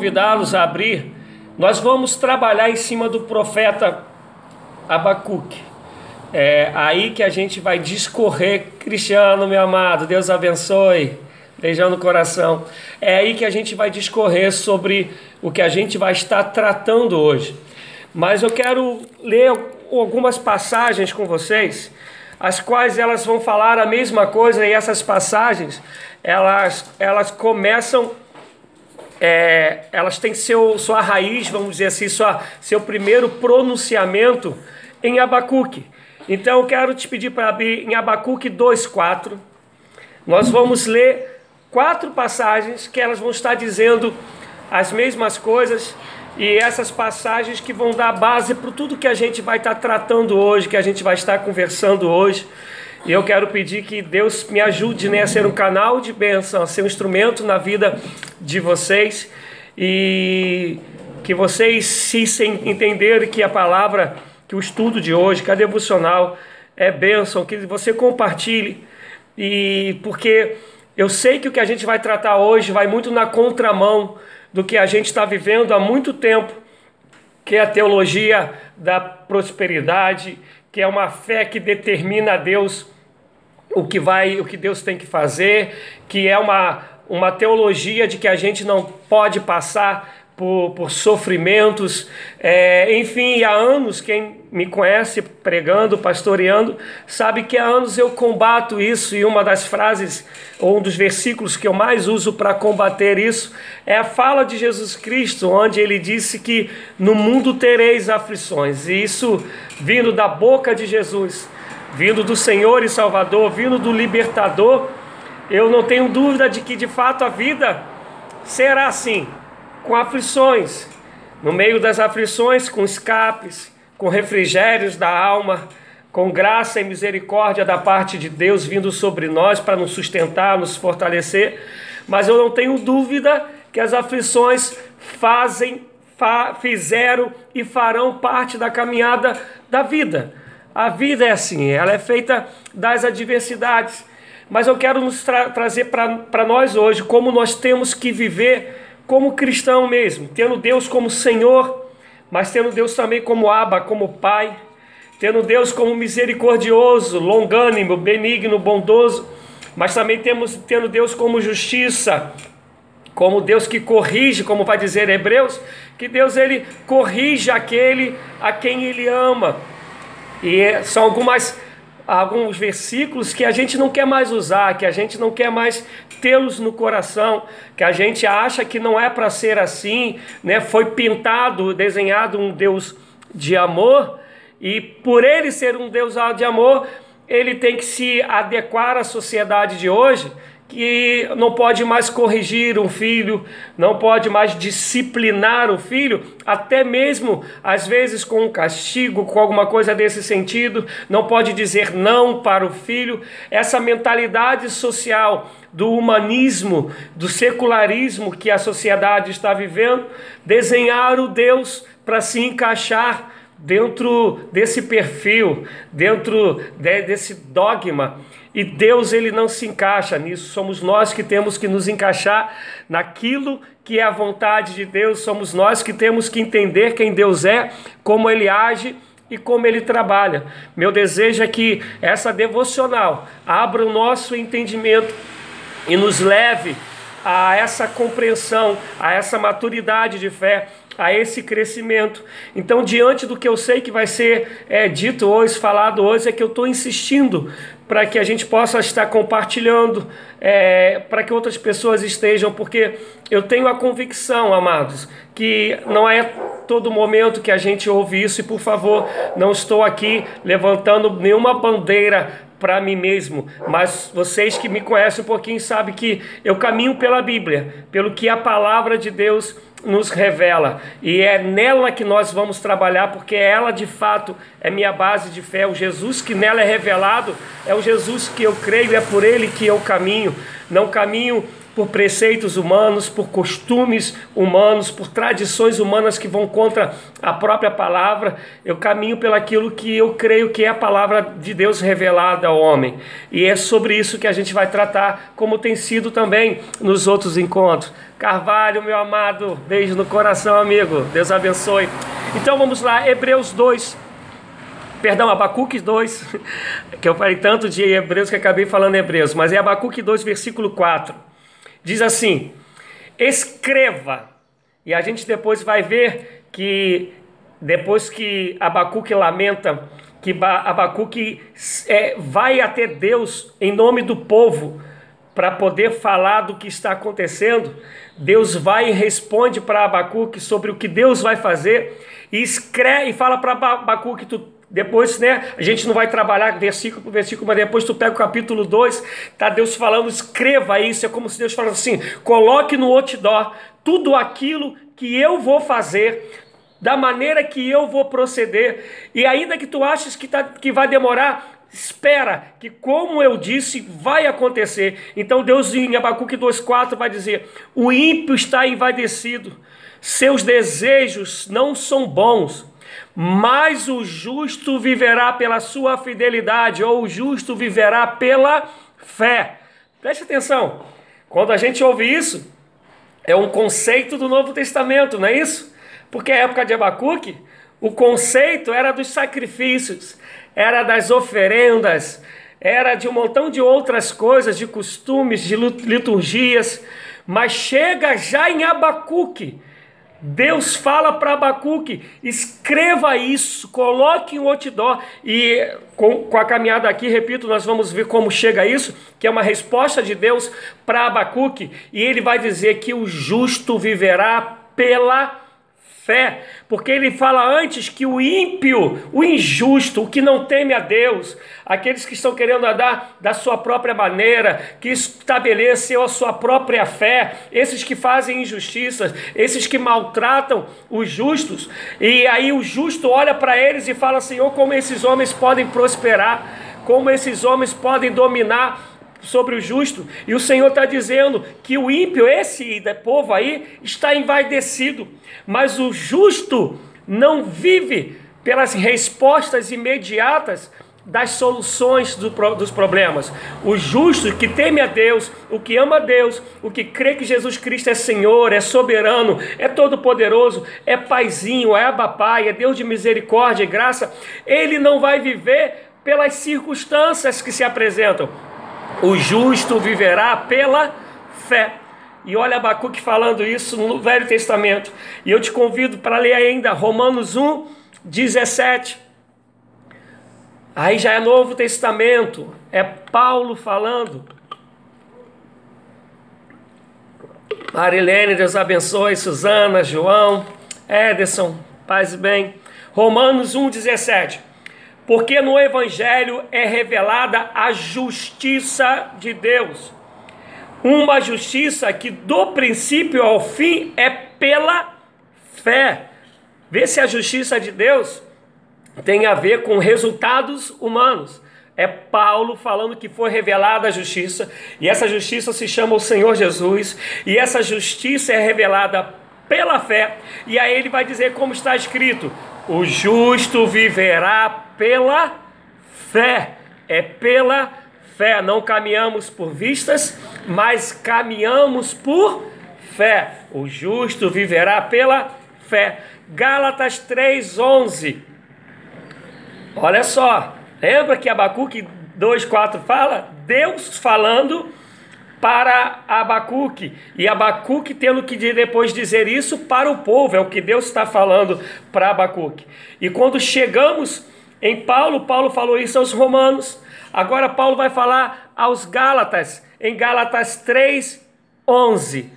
convidá-los a abrir, nós vamos trabalhar em cima do profeta Abacuque. É aí que a gente vai discorrer, Cristiano, meu amado, Deus abençoe, beijão no coração. É aí que a gente vai discorrer sobre o que a gente vai estar tratando hoje. Mas eu quero ler algumas passagens com vocês, as quais elas vão falar a mesma coisa e essas passagens, elas, elas começam é, elas têm seu, sua raiz, vamos dizer assim, sua, seu primeiro pronunciamento em Abacuque. Então eu quero te pedir para abrir em Abacuque 2,4. Nós vamos ler quatro passagens que elas vão estar dizendo as mesmas coisas e essas passagens que vão dar base para tudo que a gente vai estar tratando hoje, que a gente vai estar conversando hoje. E eu quero pedir que Deus me ajude né, a ser um canal de bênção, a ser um instrumento na vida de vocês. E que vocês se entenderem que a palavra, que o estudo de hoje, que a devocional é bênção, que você compartilhe. E porque eu sei que o que a gente vai tratar hoje vai muito na contramão do que a gente está vivendo há muito tempo, que é a teologia da prosperidade, que é uma fé que determina a Deus o que vai, o que Deus tem que fazer, que é uma, uma teologia de que a gente não pode passar por, por sofrimentos. É, enfim, há anos, quem me conhece pregando, pastoreando, sabe que há anos eu combato isso, e uma das frases, ou um dos versículos que eu mais uso para combater isso, é a fala de Jesus Cristo, onde ele disse que no mundo tereis aflições, e isso vindo da boca de Jesus, vindo do Senhor e Salvador, vindo do libertador, eu não tenho dúvida de que de fato a vida será assim com aflições, no meio das aflições, com escapes, com refrigérios da alma, com graça e misericórdia da parte de Deus vindo sobre nós para nos sustentar, nos fortalecer. Mas eu não tenho dúvida que as aflições fazem, fa, fizeram e farão parte da caminhada da vida. A vida é assim, ela é feita das adversidades. Mas eu quero nos tra trazer para nós hoje como nós temos que viver como cristão mesmo, tendo Deus como Senhor, mas tendo Deus também como Abba, como Pai, tendo Deus como misericordioso, longânimo, benigno, bondoso, mas também temos tendo Deus como justiça, como Deus que corrige, como vai dizer Hebreus, que Deus ele corrige aquele a quem ele ama. E são algumas alguns versículos que a gente não quer mais usar, que a gente não quer mais tê-los no coração, que a gente acha que não é para ser assim, né? Foi pintado, desenhado um Deus de amor, e por ele ser um Deus de amor, ele tem que se adequar à sociedade de hoje, que não pode mais corrigir um filho, não pode mais disciplinar o filho, até mesmo às vezes com um castigo, com alguma coisa desse sentido, não pode dizer não para o filho. Essa mentalidade social do humanismo, do secularismo que a sociedade está vivendo, desenhar o Deus para se encaixar dentro desse perfil, dentro de, desse dogma. E Deus ele não se encaixa nisso, somos nós que temos que nos encaixar naquilo que é a vontade de Deus, somos nós que temos que entender quem Deus é, como ele age e como ele trabalha. Meu desejo é que essa devocional abra o nosso entendimento e nos leve a essa compreensão, a essa maturidade de fé, a esse crescimento. Então, diante do que eu sei que vai ser é, dito hoje, falado hoje, é que eu estou insistindo para que a gente possa estar compartilhando, é, para que outras pessoas estejam, porque eu tenho a convicção, amados, que não é todo momento que a gente ouve isso, e por favor, não estou aqui levantando nenhuma bandeira para mim mesmo, mas vocês que me conhecem um pouquinho sabem que eu caminho pela Bíblia, pelo que a palavra de Deus nos revela. E é nela que nós vamos trabalhar, porque ela de fato é minha base de fé. O Jesus que nela é revelado é o Jesus que eu creio, é por ele que eu caminho. Não caminho por preceitos humanos, por costumes humanos, por tradições humanas que vão contra a própria palavra. Eu caminho pelaquilo que eu creio que é a palavra de Deus revelada ao homem. E é sobre isso que a gente vai tratar, como tem sido também nos outros encontros. Carvalho, meu amado, beijo no coração, amigo. Deus abençoe. Então vamos lá, Hebreus 2. Perdão, Abacuque 2, que eu falei tanto de Hebreus que acabei falando Hebreus, mas é Abacuque 2, versículo 4. Diz assim: Escreva. E a gente depois vai ver que, depois que Abacuque lamenta, que Abacuque é, vai até Deus em nome do povo para poder falar do que está acontecendo, Deus vai e responde para Abacuque sobre o que Deus vai fazer e escreve e fala para Abacuque tu depois, né, a gente não vai trabalhar versículo por versículo, mas depois tu pega o capítulo 2, tá Deus falando, escreva isso, é como se Deus falasse assim, coloque no outdoor tudo aquilo que eu vou fazer, da maneira que eu vou proceder, e ainda que tu aches que, tá, que vai demorar, espera, que como eu disse, vai acontecer. Então Deus em Abacuque 2,4 vai dizer, o ímpio está envaidecido, seus desejos não são bons, mas o justo viverá pela sua fidelidade, ou o justo viverá pela fé. Preste atenção, quando a gente ouve isso, é um conceito do Novo Testamento, não é isso? Porque a época de Abacuque, o conceito era dos sacrifícios, era das oferendas, era de um montão de outras coisas, de costumes, de liturgias, mas chega já em Abacuque Deus fala para Abacuque: escreva isso, coloque em outdoor. E com, com, a caminhada aqui, repito, nós vamos ver como chega isso, que é uma resposta de Deus para Abacuque, e ele vai dizer que o justo viverá pela fé, porque ele fala antes que o ímpio, o injusto, o que não teme a Deus, aqueles que estão querendo andar da sua própria maneira, que estabelecem a sua própria fé, esses que fazem injustiças, esses que maltratam os justos, e aí o justo olha para eles e fala: Senhor, como esses homens podem prosperar, como esses homens podem dominar sobre o justo, e o Senhor está dizendo que o ímpio, esse povo aí, está envaidecido, mas o justo não vive pelas respostas imediatas das soluções do, dos problemas. O justo que teme a Deus, o que ama a Deus, o que crê que Jesus Cristo é Senhor, é soberano, é todo-poderoso, é paizinho, é abapai, é Deus de misericórdia e graça, ele não vai viver pelas circunstâncias que se apresentam, o justo viverá pela fé. E olha Abacuque falando isso no Velho Testamento. E eu te convido para ler ainda Romanos 1, 17. Aí já é Novo Testamento, é Paulo falando. Marilene, Deus abençoe, Suzana, João, Ederson, paz e bem. Romanos 1, 17 porque no Evangelho é revelada a justiça de Deus. Uma justiça que do princípio ao fim é pela fé. Vê se a justiça de Deus tem a ver com resultados humanos. É Paulo falando que foi revelada a justiça, e essa justiça se chama o Senhor Jesus, e essa justiça é revelada pela fé, e aí ele vai dizer como está escrito: o justo viverá pela fé. É pela fé. Não caminhamos por vistas, mas caminhamos por fé. O justo viverá pela fé. Gálatas 3:11. Olha só, lembra que Abacuque 2:4 fala? Deus falando para Abacuque, e Abacuque tendo que depois dizer isso para o povo, é o que Deus está falando para Abacuque. E quando chegamos em Paulo, Paulo falou isso aos romanos, agora Paulo vai falar aos Gálatas, em Gálatas 3, 11.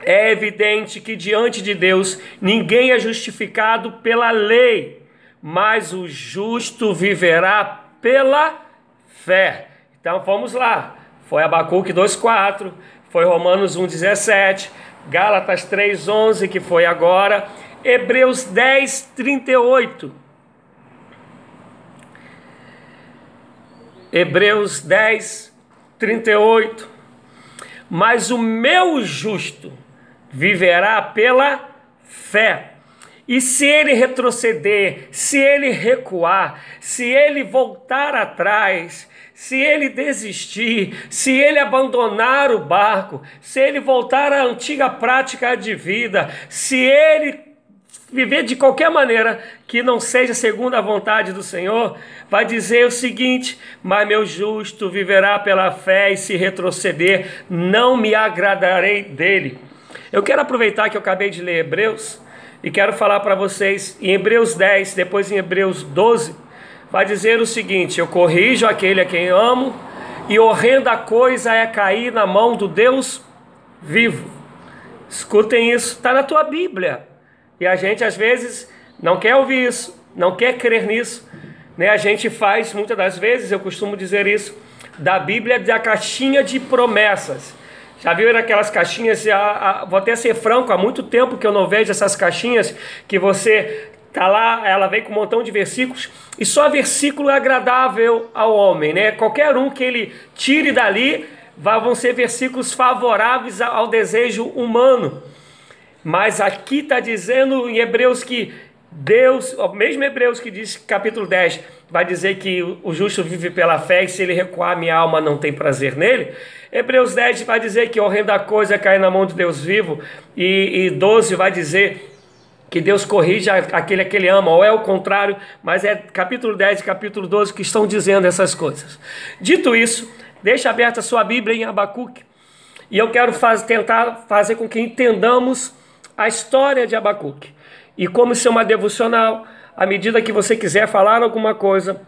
É evidente que diante de Deus ninguém é justificado pela lei, mas o justo viverá pela fé. Então vamos lá. Foi Abacuque 2,4, foi Romanos 1,17, Gálatas 3,11, que foi agora, Hebreus 10, Hebreus 10, 38. mas o meu justo viverá pela fé. E se ele retroceder, se ele recuar, se ele voltar atrás, se ele desistir, se ele abandonar o barco, se ele voltar à antiga prática de vida, se ele viver de qualquer maneira que não seja segundo a vontade do Senhor, vai dizer o seguinte: Mas meu justo viverá pela fé, e se retroceder, não me agradarei dele. Eu quero aproveitar que eu acabei de ler Hebreus e quero falar para vocês em Hebreus 10, depois em Hebreus 12 vai dizer o seguinte: Eu corrijo aquele a quem amo, e horrenda coisa é cair na mão do Deus vivo. Escutem isso, está na tua Bíblia. E a gente às vezes não quer ouvir isso, não quer crer nisso. Né? A gente faz, muitas das vezes, eu costumo dizer isso, da Bíblia da caixinha de promessas. Já viram aquelas caixinhas? vou até ser franco, há muito tempo que eu não vejo essas caixinhas que você Tá lá, ela vem com um montão de versículos e só versículo é agradável ao homem, né? Qualquer um que ele tire dali vão ser versículos favoráveis ao desejo humano. Mas aqui está dizendo em Hebreus que Deus, mesmo Hebreus que diz capítulo 10, vai dizer que o justo vive pela fé e se ele recuar, minha alma não tem prazer nele. Hebreus 10 vai dizer que horrenda coisa é cair na mão de Deus vivo. E, e 12 vai dizer que Deus corrija aquele que ele ama, ou é o contrário, mas é capítulo 10 e capítulo 12 que estão dizendo essas coisas. Dito isso, deixa aberta a sua Bíblia em Abacuque, e eu quero faz, tentar fazer com que entendamos a história de Abacuque. E como isso é uma devocional, à medida que você quiser falar alguma coisa,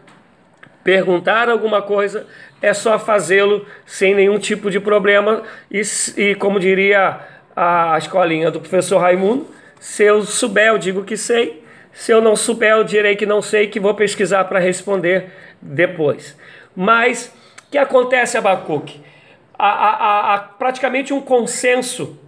perguntar alguma coisa, é só fazê-lo sem nenhum tipo de problema, e, e como diria a escolinha do professor Raimundo, se eu souber, eu digo que sei. Se eu não souber, eu direi que não sei, que vou pesquisar para responder depois. Mas o que acontece, Abacuque? Há, há praticamente um consenso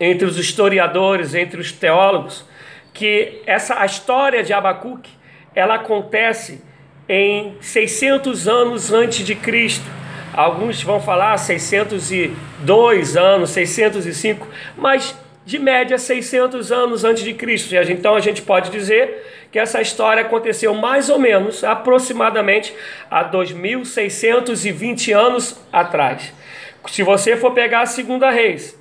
entre os historiadores, entre os teólogos, que essa a história de Abacuque ela acontece em 600 anos antes de Cristo. Alguns vão falar 602 anos, 605, mas de média 600 anos antes de Cristo. Então a gente pode dizer que essa história aconteceu mais ou menos, aproximadamente, há 2.620 anos atrás. Se você for pegar a Segunda Reis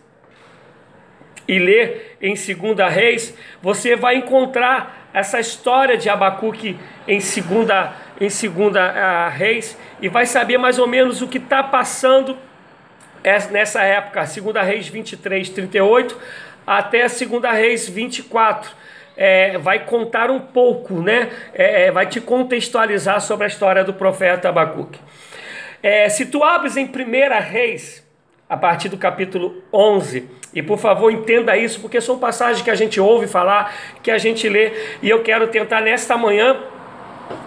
e ler em Segunda Reis, você vai encontrar essa história de Abacuque em Segunda, em segunda uh, Reis e vai saber mais ou menos o que está passando nessa época, Segunda Reis 23, 38 até a segunda Reis 24. É, vai contar um pouco, né? É, é, vai te contextualizar sobre a história do profeta Abacuque. É, se tu abres em Primeira Reis, a partir do capítulo 11, e por favor entenda isso, porque são passagens que a gente ouve falar, que a gente lê, e eu quero tentar nesta manhã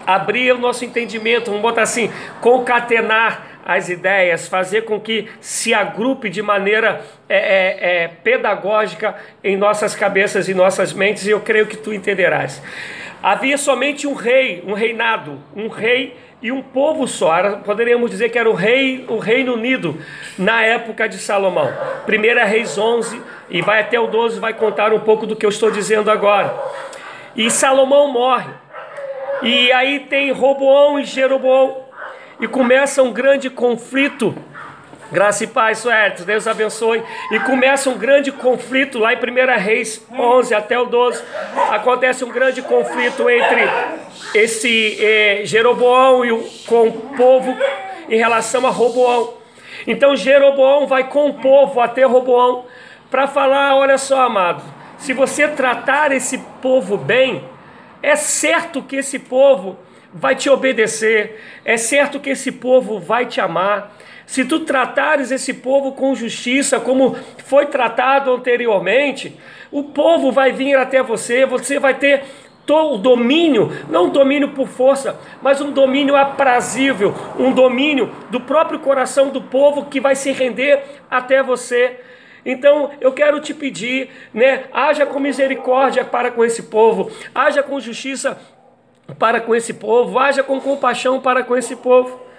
abrir o nosso entendimento, vamos botar assim, concatenar as ideias, fazer com que se agrupe de maneira é, é, é, pedagógica em nossas cabeças e nossas mentes, e eu creio que tu entenderás. Havia somente um rei, um reinado, um rei e um povo só. Poderíamos dizer que era o rei, o Reino Unido na época de Salomão. Primeira Reis 11 e vai até o 12, vai contar um pouco do que eu estou dizendo agora. E Salomão morre. E aí tem Roboão e Jeroboão e começa um grande conflito. Graça e paz, Suertes, Deus abençoe. E começa um grande conflito lá em 1 Reis 11 até o 12. Acontece um grande conflito entre esse eh, Jeroboão e o, com o povo em relação a Roboão. Então Jeroboão vai com o povo até Roboão para falar: olha só, amado, se você tratar esse povo bem, é certo que esse povo vai te obedecer, é certo que esse povo vai te amar. Se tu tratares esse povo com justiça, como foi tratado anteriormente, o povo vai vir até você, você vai ter o domínio, não um domínio por força, mas um domínio aprazível, um domínio do próprio coração do povo que vai se render até você. Então eu quero te pedir, né, haja com misericórdia para com esse povo, haja com justiça para com esse povo, haja com compaixão para com esse povo.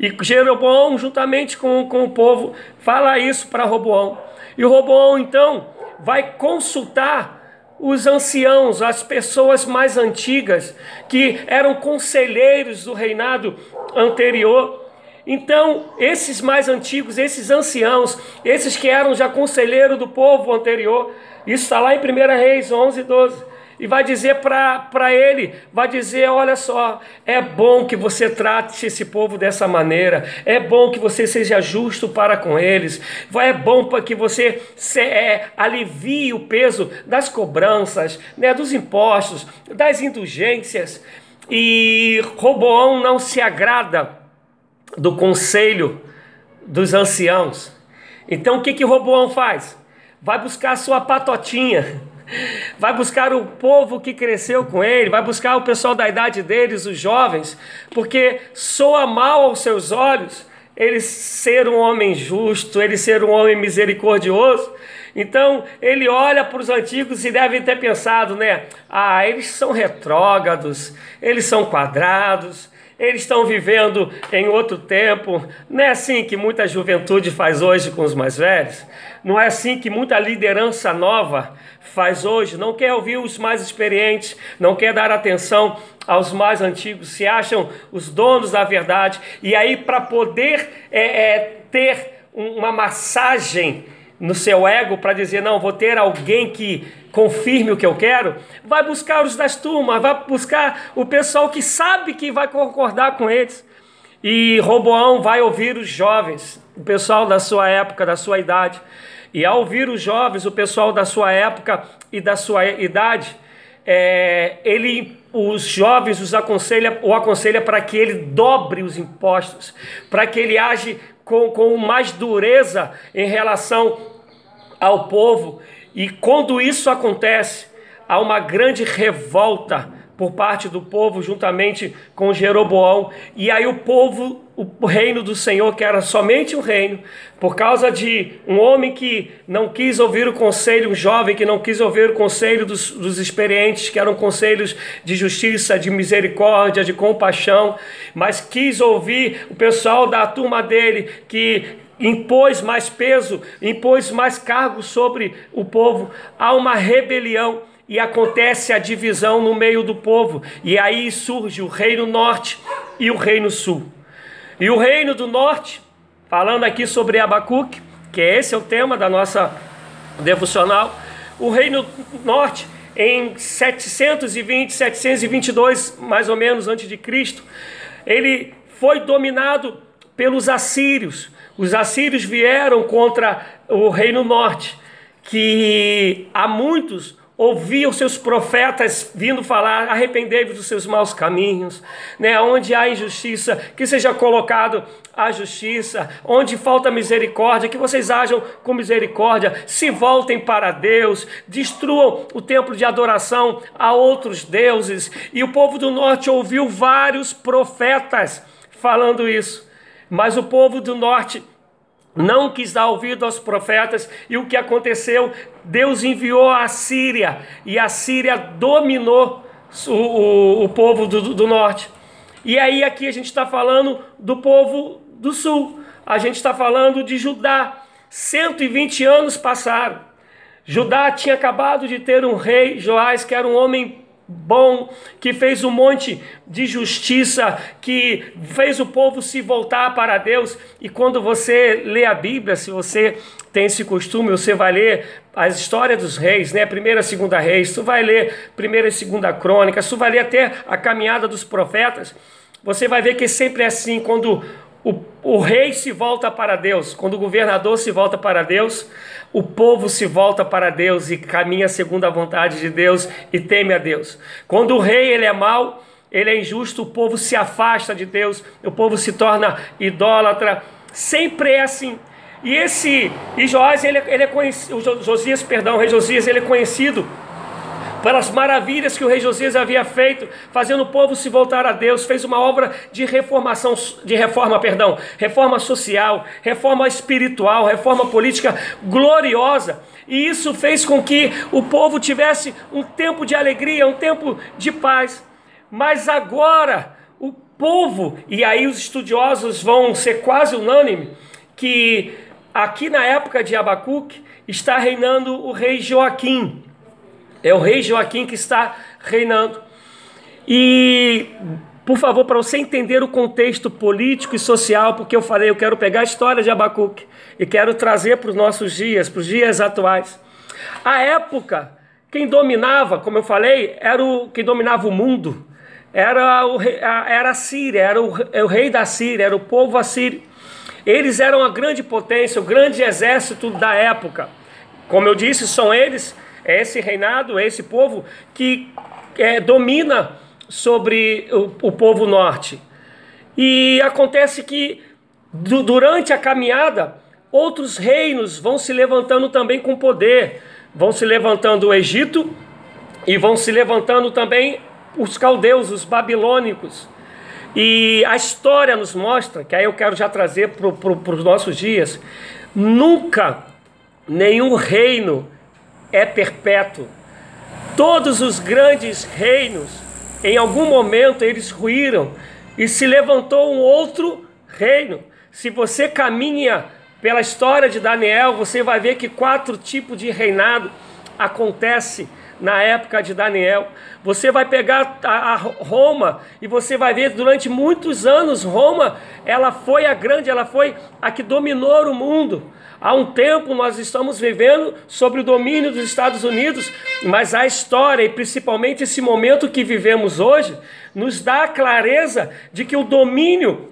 E Jeroboão, juntamente com, com o povo, fala isso para Roboão. E Roboão, então, vai consultar os anciãos, as pessoas mais antigas, que eram conselheiros do reinado anterior. Então, esses mais antigos, esses anciãos, esses que eram já conselheiro do povo anterior, isso está lá em 1 Reis 11, 12 e vai dizer para ele, vai dizer, olha só, é bom que você trate esse povo dessa maneira, é bom que você seja justo para com eles, é bom para que você se, é, alivie o peso das cobranças, né, dos impostos, das indulgências, e Roboão não se agrada do conselho dos anciãos. Então o que que Roboão faz? Vai buscar sua patotinha vai buscar o povo que cresceu com ele, vai buscar o pessoal da idade deles, os jovens, porque soa mal aos seus olhos ele ser um homem justo, ele ser um homem misericordioso. Então ele olha para os antigos e deve ter pensado, né? Ah, eles são retrógrados, eles são quadrados, eles estão vivendo em outro tempo. Não é assim que muita juventude faz hoje com os mais velhos. Não é assim que muita liderança nova faz hoje. Não quer ouvir os mais experientes, não quer dar atenção aos mais antigos, se acham os donos da verdade. E aí, para poder é, é, ter uma massagem no seu ego para dizer, não, vou ter alguém que confirme o que eu quero, vai buscar os das turmas, vai buscar o pessoal que sabe que vai concordar com eles. E Roboão vai ouvir os jovens, o pessoal da sua época, da sua idade. E ao ouvir os jovens, o pessoal da sua época e da sua idade, é, ele, os jovens os aconselha, o aconselha para que ele dobre os impostos, para que ele age com, com mais dureza em relação ao povo e quando isso acontece, há uma grande revolta por parte do povo, juntamente com Jeroboão. E aí o povo, o reino do Senhor, que era somente um reino, por causa de um homem que não quis ouvir o conselho, um jovem que não quis ouvir o conselho dos, dos experientes, que eram conselhos de justiça, de misericórdia, de compaixão, mas quis ouvir o pessoal da turma dele, que impôs mais peso, impôs mais cargo sobre o povo. Há uma rebelião e acontece a divisão no meio do povo. E aí surge o reino norte e o reino sul. E o reino do norte, falando aqui sobre Abacuque, que esse é o tema da nossa devocional, o reino norte em 720, 722 mais ou menos antes de Cristo, ele foi dominado pelos assírios. Os assírios vieram contra o reino norte, que há muitos ouviam seus profetas vindo falar, arrependei-vos dos seus maus caminhos, né? onde há injustiça, que seja colocado a justiça, onde falta misericórdia, que vocês ajam com misericórdia, se voltem para Deus, destruam o templo de adoração a outros deuses. E o povo do norte ouviu vários profetas falando isso. Mas o povo do norte não quis dar ouvido aos profetas, e o que aconteceu? Deus enviou a Síria, e a Síria dominou o, o, o povo do, do norte. E aí, aqui a gente está falando do povo do sul, a gente está falando de Judá. 120 anos passaram. Judá tinha acabado de ter um rei, Joás, que era um homem bom, que fez um monte de justiça, que fez o povo se voltar para Deus. E quando você lê a Bíblia, se você tem esse costume, você vai ler as histórias dos reis, né? Primeira, segunda reis, tu vai ler primeira e segunda crônica, tu vai ler até a caminhada dos profetas. Você vai ver que sempre é assim, quando o, o rei se volta para Deus, quando o governador se volta para Deus, o povo se volta para Deus e caminha segundo a vontade de Deus e teme a Deus. Quando o rei ele é mau, ele é injusto, o povo se afasta de Deus, o povo se torna idólatra. Sempre é assim. E esse e Joás, ele, ele é conhecido, Josias, perdão, o rei Josias, ele é conhecido pelas maravilhas que o rei Josias havia feito, fazendo o povo se voltar a Deus, fez uma obra de reformação, de reforma, perdão, reforma social, reforma espiritual, reforma política gloriosa. E isso fez com que o povo tivesse um tempo de alegria, um tempo de paz. Mas agora o povo, e aí os estudiosos vão ser quase unânime, que aqui na época de Abacuque está reinando o rei Joaquim. É o rei Joaquim que está reinando. E, por favor, para você entender o contexto político e social, porque eu falei, eu quero pegar a história de Abacuque e quero trazer para os nossos dias, para os dias atuais. A época, quem dominava, como eu falei, era o quem dominava o mundo, era, o, era a Síria, era o, o rei da Síria, era o povo assírio. Eles eram a grande potência, o grande exército da época. Como eu disse, são eles, é esse reinado, é esse povo que é, domina sobre o, o, povo norte. E acontece que du, durante a caminhada, outros reinos vão se levantando também com poder. Vão se levantando o Egito e vão se levantando também os caldeus, os babilônicos. E a história nos mostra, que aí eu quero já trazer para pro, os nossos dias, nunca nenhum reino é perpétuo. Todos os grandes reinos, em algum momento eles ruíram e se levantou um outro reino. Se você caminha pela história de Daniel, você vai ver que quatro tipos de reinado acontece na época de Daniel. Você vai pegar a, a, Roma e você vai ver durante muitos anos Roma, ela foi a grande, ela foi a que dominou o mundo. Há um tempo nós estamos vivendo sobre o domínio dos Estados Unidos, mas a história e principalmente esse momento que vivemos hoje nos dá a clareza de que o domínio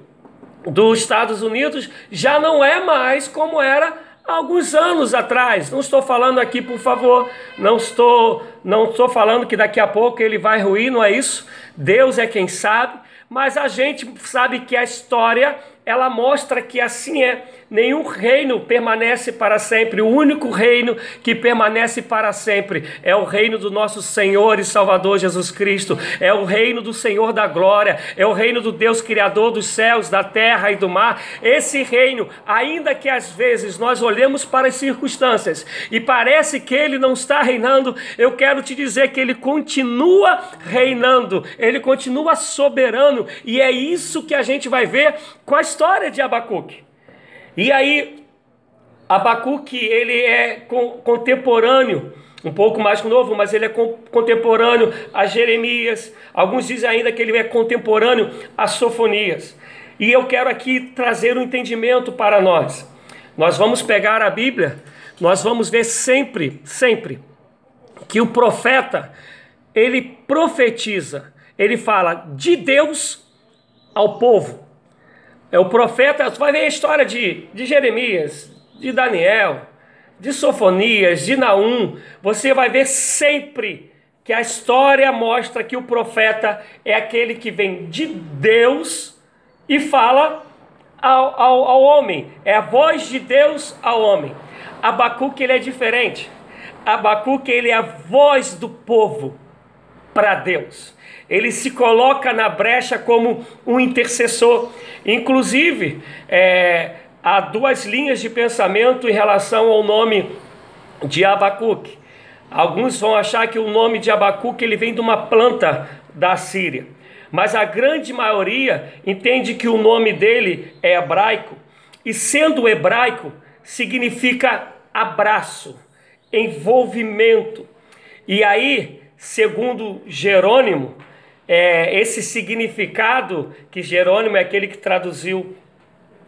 dos Estados Unidos já não é mais como era alguns anos atrás. Não estou falando aqui, por favor, não estou, não estou falando que daqui a pouco ele vai ruir, não é isso. Deus é quem sabe, mas a gente sabe que a história ela mostra que assim é. Nenhum reino permanece para sempre. O único reino que permanece para sempre é o reino do nosso Senhor e Salvador Jesus Cristo. É o reino do Senhor da glória. É o reino do Deus Criador dos céus, da terra e do mar. Esse reino, ainda que às vezes nós olhemos para as circunstâncias e parece que ele não está reinando, eu quero te dizer que ele continua reinando. Ele continua soberano. E é isso que a gente vai ver com a história de Abacuque. E aí, Abacuque, ele é contemporâneo, um pouco mais novo, mas ele é contemporâneo a Jeremias. Alguns dizem ainda que ele é contemporâneo a Sofonias. E eu quero aqui trazer um entendimento para nós. Nós vamos pegar a Bíblia, nós vamos ver sempre, sempre, que o profeta, ele profetiza, ele fala de Deus ao povo. É o profeta, você vai ver a história de, de Jeremias, de Daniel, de Sofonias, de Naum. Você vai ver sempre que a história mostra que o profeta é aquele que vem de Deus e fala ao, ao, ao homem. É a voz de Deus ao homem. Abacuque ele é diferente. Abacuque ele é a voz do povo para Deus ele se coloca na brecha como um intercessor. Inclusive, é, há duas linhas de pensamento em relação ao nome de Abacuque. Alguns vão achar que o nome de Abacuque ele vem de uma planta da Síria, mas a grande maioria entende que o nome dele é hebraico e sendo hebraico significa abraço, envolvimento. E aí, segundo Jerônimo, é, esse significado que Jerônimo é aquele que traduziu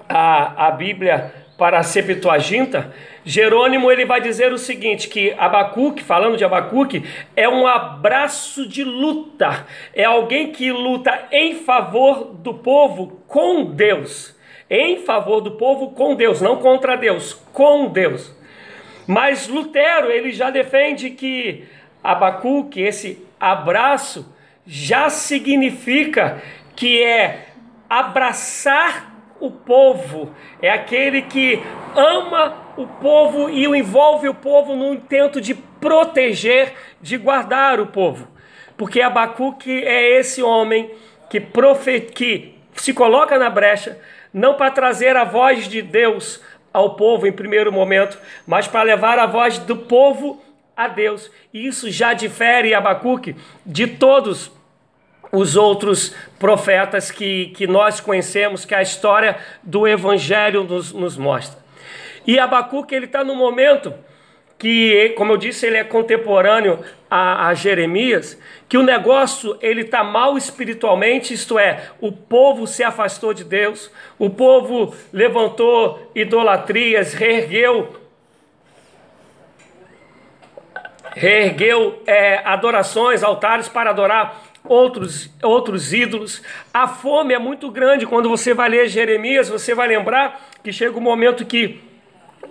a, a Bíblia para a Septuaginta, Jerônimo ele vai dizer o seguinte, que Abacuque, falando de Abacuque, é um abraço de luta, é alguém que luta em favor do povo com Deus, em favor do povo com Deus, não contra Deus, com Deus. Mas Lutero, ele já defende que Abacuque, esse abraço, já significa que é abraçar o povo, é aquele que ama o povo e o envolve o povo no intento de proteger, de guardar o povo. Porque Abacuque é esse homem que, que se coloca na brecha, não para trazer a voz de Deus ao povo em primeiro momento, mas para levar a voz do povo a Deus. E isso já difere Abacuque de todos os outros profetas que, que nós conhecemos, que a história do Evangelho nos, nos mostra. E Abacuque ele está no momento que, como eu disse, ele é contemporâneo a, a Jeremias, que o negócio ele está mal espiritualmente, isto é, o povo se afastou de Deus, o povo levantou idolatrias, reergueu reergueu é, adorações, altares para adorar outros, outros ídolos. A fome é muito grande. Quando você vai ler Jeremias, você vai lembrar que chega o um momento que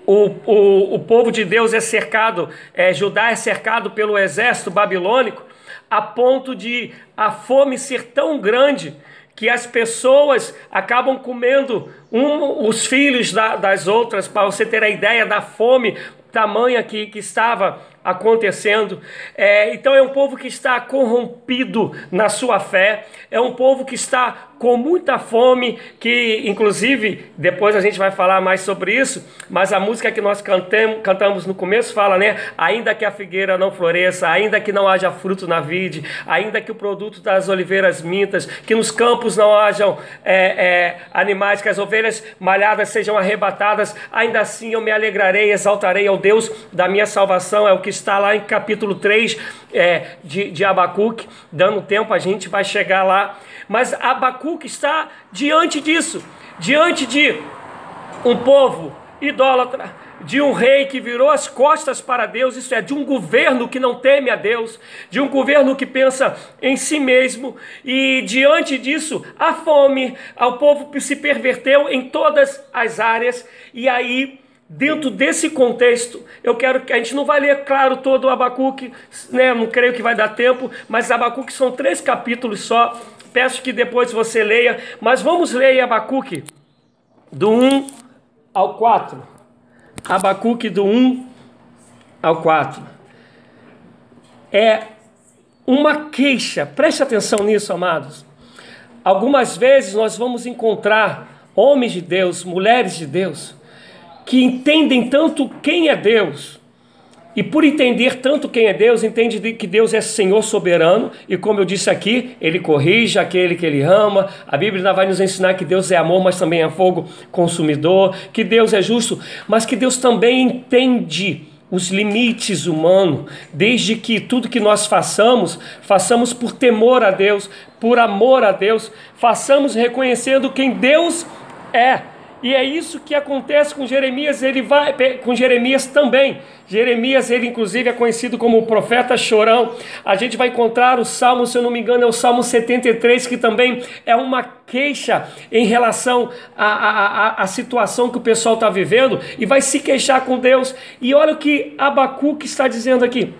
o, o, o povo de Deus é cercado, é, Judá é cercado pelo exército babilônico, a ponto de a fome ser tão grande que as pessoas acabam comendo um, os filhos da, das outras, para você ter a ideia da fome tamanha que, que estava acontecendo. É, então é um povo que está corrompido na sua fé, é um povo que está com muita fome, que inclusive depois a gente vai falar mais sobre isso, mas a música que nós cantamos, cantamos no começo fala, né? Ainda que a figueira não floresça, ainda que não haja fruto na vide, ainda que o produto das oliveiras mintas, que nos campos não hajam é, é, animais, que as ovelhas malhadas sejam arrebatadas, ainda assim eu me alegrarei, exaltarei ao Deus da minha salvação, é o que está lá em capítulo 3 é, de, de Abacuque, dando tempo a gente vai chegar lá, mas Abacuque está diante disso, diante de um povo idólatra, de um rei que virou as costas para Deus, isso é, de um governo que não teme a Deus, de um governo que pensa em si mesmo, e diante disso, a fome, o povo se perverteu em todas as áreas, e aí Dentro desse contexto, eu quero que a gente não vai ler, claro, todo o Abacuque, né? não creio que vai dar tempo, mas Abacuque são três capítulos só. Peço que depois você leia, mas vamos ler Abacuque do 1 ao 4. Abacuque do 1 ao 4. É uma queixa, preste atenção nisso, amados. Algumas vezes nós vamos encontrar homens de Deus, mulheres de Deus, que entendem tanto quem é Deus, e por entender tanto quem é Deus, entende que Deus é Senhor soberano, e como eu disse aqui, Ele corrige aquele que Ele ama. A Bíblia vai nos ensinar que Deus é amor, mas também é fogo consumidor, que Deus é justo, mas que Deus também entende os limites humanos, desde que tudo que nós façamos, façamos por temor a Deus, por amor a Deus, façamos reconhecendo quem Deus é e é isso que acontece com Jeremias, ele vai com Jeremias também. Jeremias, ele inclusive é conhecido como o profeta chorão. A gente vai encontrar o Salmo, se eu não me engano, é o Salmo 73, que também é uma queixa em relação à, à, situação que o pessoal está vivendo e vai se queixar com Deus. E olha o que Abacuque está dizendo aqui,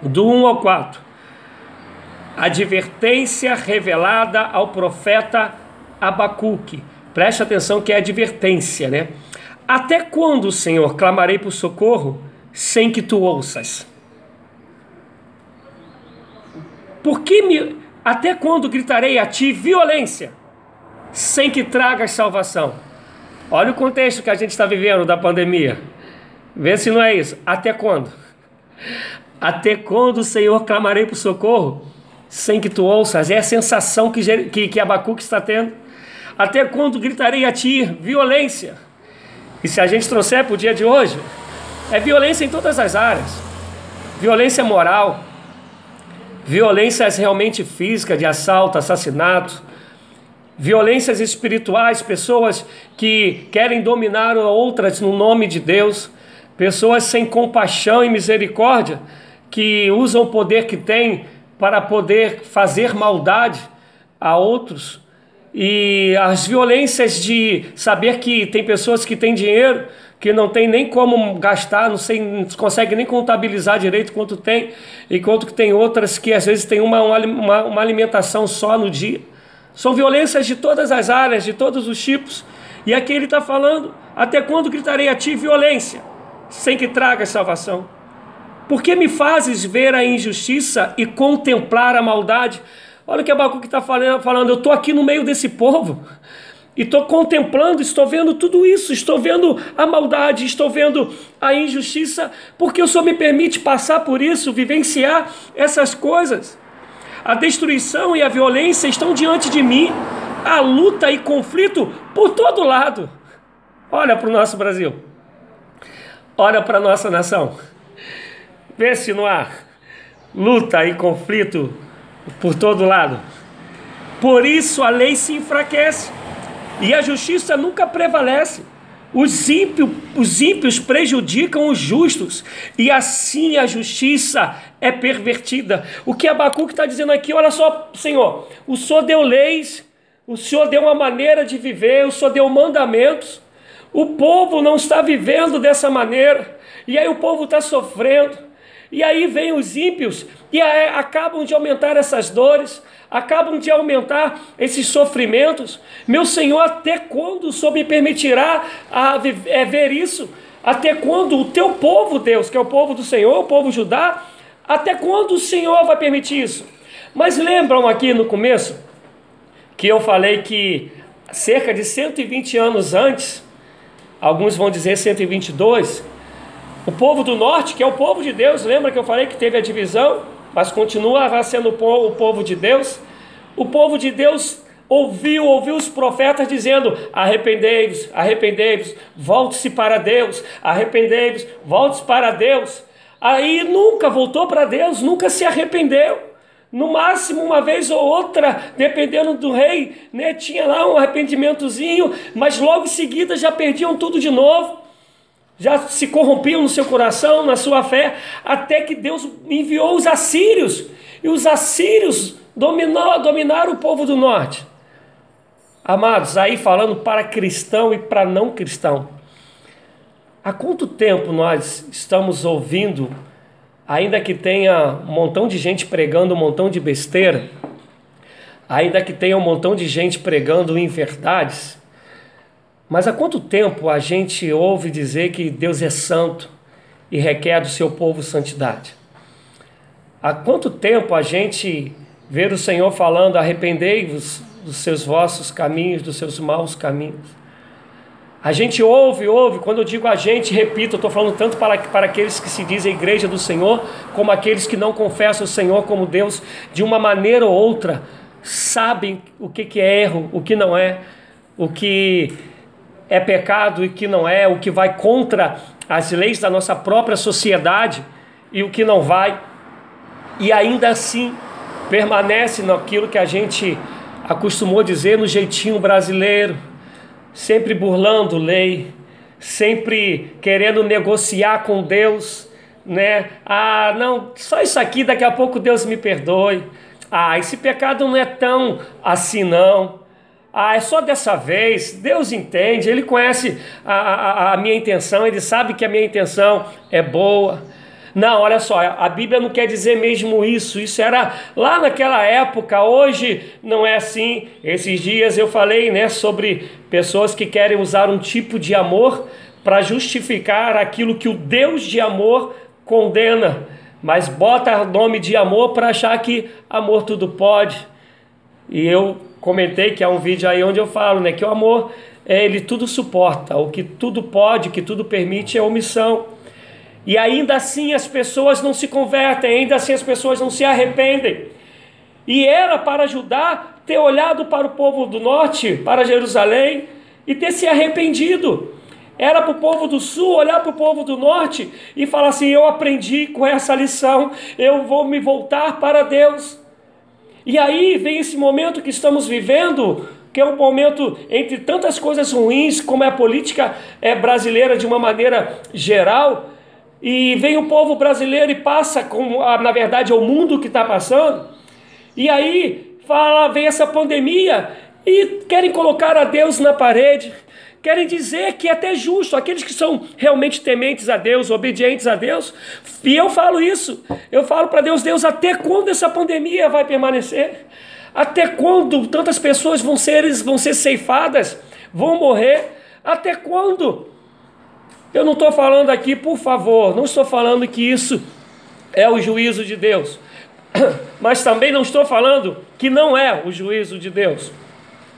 do 1 ao 4. Advertência revelada ao profeta Abacuque Preste atenção que é advertência, né? Até quando, Senhor, clamarei por socorro sem que tu ouças? Por que me até quando gritarei a ti violência sem que tragas salvação? Olha o contexto que a gente está vivendo da pandemia. Vê se não é isso. Até quando? Até quando, Senhor, clamarei por socorro sem que tu ouças? É a sensação que, que, que Abacuque está tendo. Até quando gritarei a ti violência? E se a gente trouxer para o dia de hoje, é violência em todas as áreas: violência moral, violências realmente físicas, de assalto, assassinato, violências espirituais, pessoas que querem dominar outras no nome de Deus, pessoas sem compaixão e misericórdia, que usam o poder que têm para poder fazer maldade a outros e as violências de saber que tem pessoas que têm dinheiro que não tem nem como gastar, não, sei, não consegue nem contabilizar direito quanto tem, enquanto que tem outras que às vezes tem uma, uma, uma alimentação só no dia. São violências de todas as áreas, de todos os tipos. E aqui ele está falando: até quando gritarei a ti violência, sem que traga salvação? Por que me fazes ver a injustiça e contemplar a maldade? Olha o que Abacuque está falando, eu estou aqui no meio desse povo e estou contemplando, estou vendo tudo isso, estou vendo a maldade, estou vendo a injustiça, porque o Senhor me permite passar por isso, vivenciar essas coisas. A destruição e a violência estão diante de mim. A luta e conflito por todo lado. Olha para o nosso Brasil. Olha para a nossa nação. Vê se não há luta e conflito por todo lado. Por isso a lei se enfraquece e a justiça nunca prevalece. Os ímpios, os ímpios prejudicam os justos, e assim a justiça é pervertida. O que Abacuque está dizendo aqui, olha só, Senhor, o Senhor deu leis, o Senhor deu uma maneira de viver, o Senhor deu mandamentos. O povo não está vivendo dessa maneira, e aí o povo está sofrendo. E aí vem os ímpios e acabam de aumentar essas dores, acabam de aumentar esses sofrimentos. Meu Senhor, até quando o Senhor me permitirá a é, ver isso? Até quando o teu povo, Deus, que é o povo do Senhor, o povo Judá, até quando o Senhor vai permitir isso? Mas lembram aqui no começo que eu falei que cerca de 120 anos antes, alguns vão dizer 122, o povo do norte, que é o povo de Deus, lembra que eu falei que teve a divisão? mas continua sendo o povo de Deus. O povo de Deus ouviu, ouviu os profetas dizendo: arrependei-vos, arrependei-vos, volte-se para Deus, arrependei-vos, volte-se para Deus. Aí nunca voltou para Deus, nunca se arrependeu. No máximo, uma vez ou outra, dependendo do rei, né, tinha lá um arrependimentozinho, mas logo em seguida já perdiam tudo de novo já se corrompiam no seu coração, na sua fé, até que Deus enviou os assírios, e os assírios dominou, dominaram o povo do norte. Amados, aí falando para cristão e para não cristão, há quanto tempo nós estamos ouvindo, ainda que tenha um montão de gente pregando um montão de besteira, ainda que tenha um montão de gente pregando inverdades, mas há quanto tempo a gente ouve dizer que Deus é santo e requer do seu povo santidade? Há quanto tempo a gente vê o Senhor falando: arrependei-vos dos seus vossos caminhos, dos seus maus caminhos? A gente ouve, ouve, quando eu digo a gente, repito, estou falando tanto para, para aqueles que se dizem igreja do Senhor, como aqueles que não confessam o Senhor como Deus, de uma maneira ou outra, sabem o que, que é erro, o que não é, o que é pecado e que não é, o que vai contra as leis da nossa própria sociedade e o que não vai. E ainda assim permanece naquilo que a gente acostumou dizer no jeitinho brasileiro, sempre burlando lei, sempre querendo negociar com Deus, né? Ah, não, só isso aqui, daqui a pouco Deus me perdoe. Ah, esse pecado não é tão assim não. Ah, é só dessa vez. Deus entende, Ele conhece a, a, a, minha intenção, Ele sabe que a minha intenção é boa. Não, olha só, a Bíblia não quer dizer mesmo isso. Isso era lá naquela época, hoje não é assim. Esses dias eu falei né, sobre pessoas que querem usar um tipo de amor para justificar aquilo que o Deus de amor condena, mas bota nome de amor para achar que amor tudo pode. E eu comentei que há um vídeo aí onde eu falo, né, que o amor é, ele tudo suporta, o que tudo pode, o que tudo permite é omissão. E ainda assim as pessoas não se convertem, ainda assim as pessoas não se arrependem. E era para ajudar ter olhado para o povo do norte, para Jerusalém, e ter se arrependido. Era para o povo do sul olhar para o povo do norte e falar assim: Eu aprendi com essa lição, eu vou me voltar para Deus. E aí vem esse momento que estamos vivendo, que é um momento entre tantas coisas ruins, como é a política é, brasileira de uma maneira geral, e vem o povo brasileiro e passa, como na verdade é o mundo que está passando, e aí fala, vem essa pandemia e querem colocar a Deus na parede, querem dizer que é até justo, aqueles que são realmente tementes a Deus, obedientes a Deus, e eu falo isso, eu falo para Deus, Deus, até quando essa pandemia vai permanecer? Até quando tantas pessoas vão ser, vão ser ceifadas, vão morrer? Até quando? Eu não estou falando aqui, por favor, não estou falando que isso é o juízo de Deus, mas também não estou falando que não é o juízo de Deus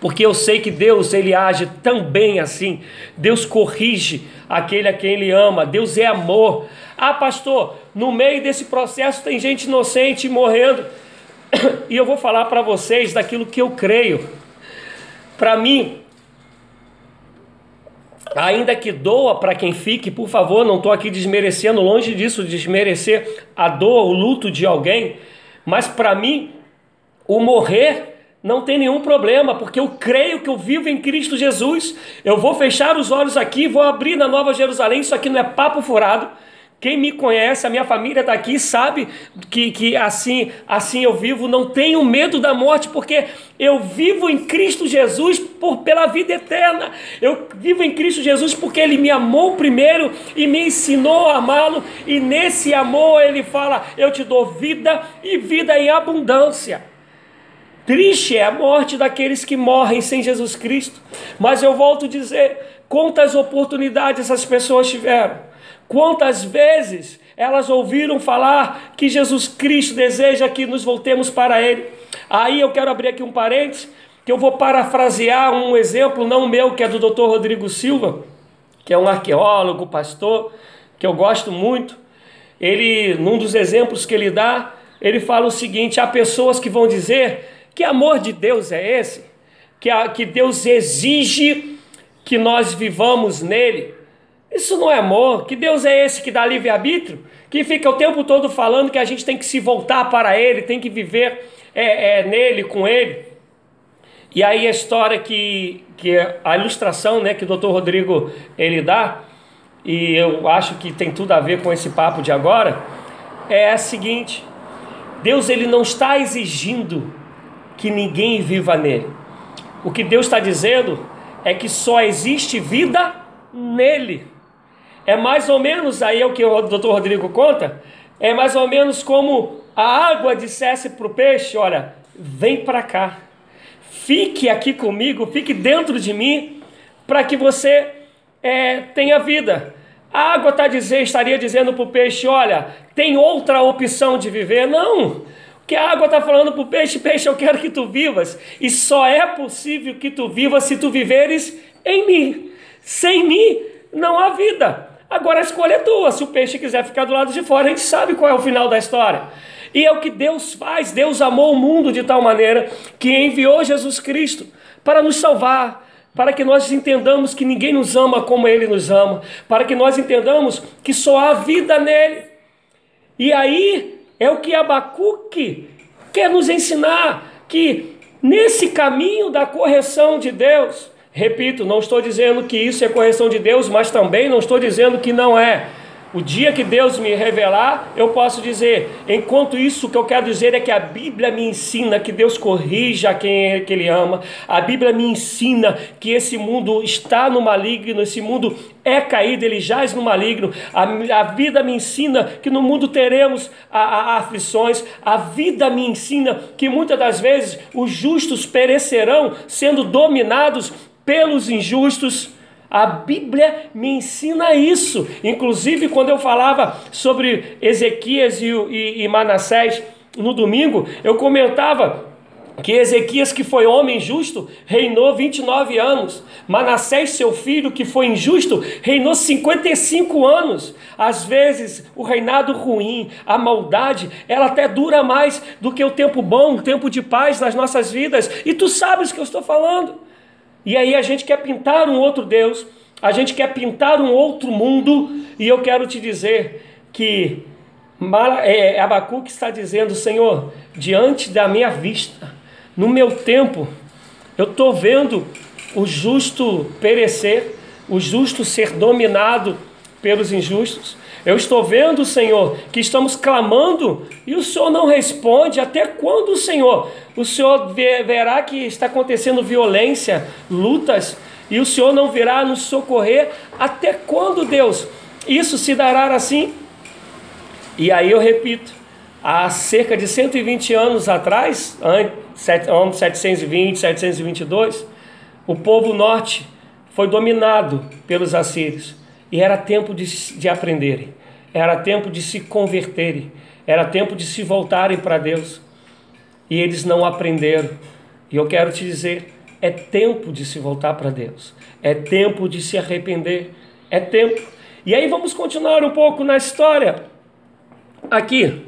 porque eu sei que Deus ele age também assim. Deus corrige aquele a quem ele ama. Deus é amor. Ah, pastor, no meio desse processo tem gente inocente morrendo. E eu vou falar para vocês daquilo que eu creio. Para mim, ainda que doa para quem fique, por favor, não estou aqui desmerecendo, longe disso, desmerecer a dor, o luto de alguém, mas para mim, o morrer não tem nenhum problema, porque eu creio que eu vivo em Cristo Jesus. Eu vou fechar os olhos aqui, vou abrir na Nova Jerusalém. Isso aqui não é papo furado. Quem me conhece, a minha família está aqui, sabe que, que assim, assim eu vivo. Não tenho medo da morte, porque eu vivo em Cristo Jesus por, pela vida eterna. Eu vivo em Cristo Jesus porque Ele me amou primeiro e me ensinou a amá-lo. E nesse amor Ele fala: Eu te dou vida e vida em abundância. Triste é a morte daqueles que morrem sem Jesus Cristo. Mas eu volto a dizer: quantas oportunidades essas pessoas tiveram Quantas vezes elas ouviram falar que Jesus Cristo deseja que nos voltemos para Ele? Aí eu quero abrir aqui um parênteses, que eu vou parafrasear um exemplo, não meu, que é do Dr. Rodrigo Silva, que é um arqueólogo, pastor, que eu gosto muito. Ele, num dos exemplos que ele dá, ele fala o seguinte: há pessoas que vão dizer que amor de Deus é esse, que, a, que Deus exige que nós vivamos nele. Isso não é amor. Que Deus é esse que dá livre-arbítrio? Que fica o tempo todo falando que a gente tem que se voltar para Ele, tem que viver é, é, nele, com Ele. E aí a história que, que a ilustração né, que o doutor Rodrigo ele dá, e eu acho que tem tudo a ver com esse papo de agora, é a seguinte: Deus ele não está exigindo que ninguém viva nele. O que Deus está dizendo é que só existe vida nele. É mais ou menos, aí é o que o doutor Rodrigo conta, é mais ou menos como a água dissesse para o peixe: Olha, vem para cá, fique aqui comigo, fique dentro de mim, para que você é, tenha vida. A água tá dizer, estaria dizendo para o peixe: Olha, tem outra opção de viver? Não. Que a água está falando para o peixe, peixe, eu quero que tu vivas, e só é possível que tu vivas se tu viveres em mim. Sem mim não há vida. Agora a escolha é tua. Se o peixe quiser ficar do lado de fora, a gente sabe qual é o final da história. E é o que Deus faz. Deus amou o mundo de tal maneira que enviou Jesus Cristo para nos salvar, para que nós entendamos que ninguém nos ama como Ele nos ama, para que nós entendamos que só há vida nele. E aí é o que Abacuque quer nos ensinar, que nesse caminho da correção de Deus, Repito, não estou dizendo que isso é correção de Deus, mas também não estou dizendo que não é. O dia que Deus me revelar, eu posso dizer. Enquanto isso, o que eu quero dizer é que a Bíblia me ensina que Deus corrija quem é que Ele ama. A Bíblia me ensina que esse mundo está no maligno, esse mundo é caído, ele jaz no maligno. A, a vida me ensina que no mundo teremos a, a, aflições. A vida me ensina que muitas das vezes os justos perecerão sendo dominados pelos injustos. A Bíblia me ensina isso. Inclusive, quando eu falava sobre Ezequias e, e, e Manassés no domingo, eu comentava que Ezequias, que foi homem justo, reinou 29 anos. Manassés, seu filho, que foi injusto, reinou 55 anos. Às vezes, o reinado ruim, a maldade, ela até dura mais do que o tempo bom, o tempo de paz nas nossas vidas. E tu sabes o que eu estou falando. E aí a gente quer pintar um outro Deus, a gente quer pintar um outro mundo, e eu quero te dizer que é, Abacuque está dizendo, Senhor, diante da minha vista, no meu tempo, eu estou vendo o justo perecer, o justo ser dominado pelos injustos. Eu estou vendo, Senhor, que estamos clamando e o Senhor não responde. Até quando, Senhor? O Senhor verá que está acontecendo violência, lutas, e o Senhor não virá nos socorrer. Até quando, Deus? Isso se dará assim? E aí eu repito, há cerca de 120 anos atrás, ano 720, 722, o povo norte foi dominado pelos assírios. E era tempo de, de aprenderem, era tempo de se converterem, era tempo de se voltarem para Deus. E eles não aprenderam. E eu quero te dizer: é tempo de se voltar para Deus, é tempo de se arrepender, é tempo. E aí vamos continuar um pouco na história aqui.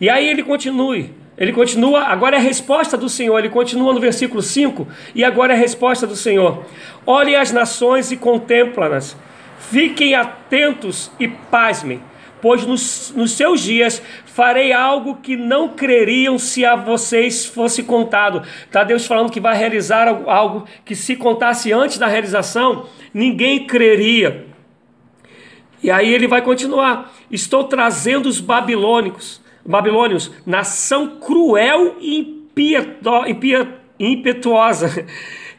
E aí ele continue. Ele continua, agora é a resposta do Senhor, ele continua no versículo 5, e agora é a resposta do Senhor. Olhem as nações e contemplem-nas, fiquem atentos e pasmem, pois nos, nos seus dias farei algo que não creriam se a vocês fosse contado. Está Deus falando que vai realizar algo que se contasse antes da realização, ninguém creria. E aí ele vai continuar: Estou trazendo os babilônicos babilônios, nação cruel e impetuosa,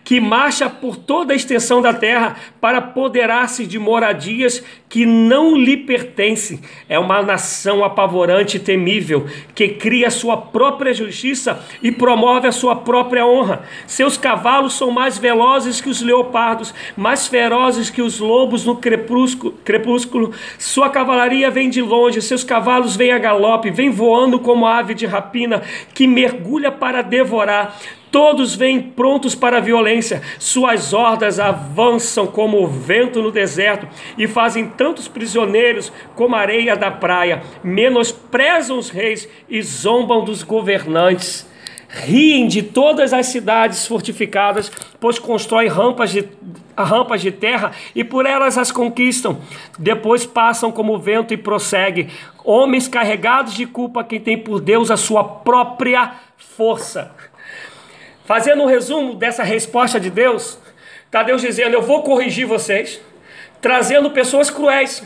que marcha por toda a extensão da terra para apoderar-se de moradias que não lhe pertencem. É uma nação apavorante e temível, que cria sua própria justiça e promove a sua própria honra. Seus cavalos são mais velozes que os leopardos, mais ferozes que os lobos no crepúsculo. crepúsculo. Sua cavalaria vem de longe, seus cavalos vêm a galope, vem voando como ave de rapina, que mergulha para devorar. Todos vêm prontos para a violência, suas hordas avançam como o vento no deserto e fazem tantos prisioneiros como a areia da praia, menosprezam os reis e zombam dos governantes. Riem de todas as cidades fortificadas, pois constroem rampas de, rampas de terra e por elas as conquistam. Depois passam como vento e prosseguem. Homens carregados de culpa, quem tem por Deus a sua própria força. Fazendo um resumo dessa resposta de Deus, está Deus dizendo: Eu vou corrigir vocês, trazendo pessoas cruéis.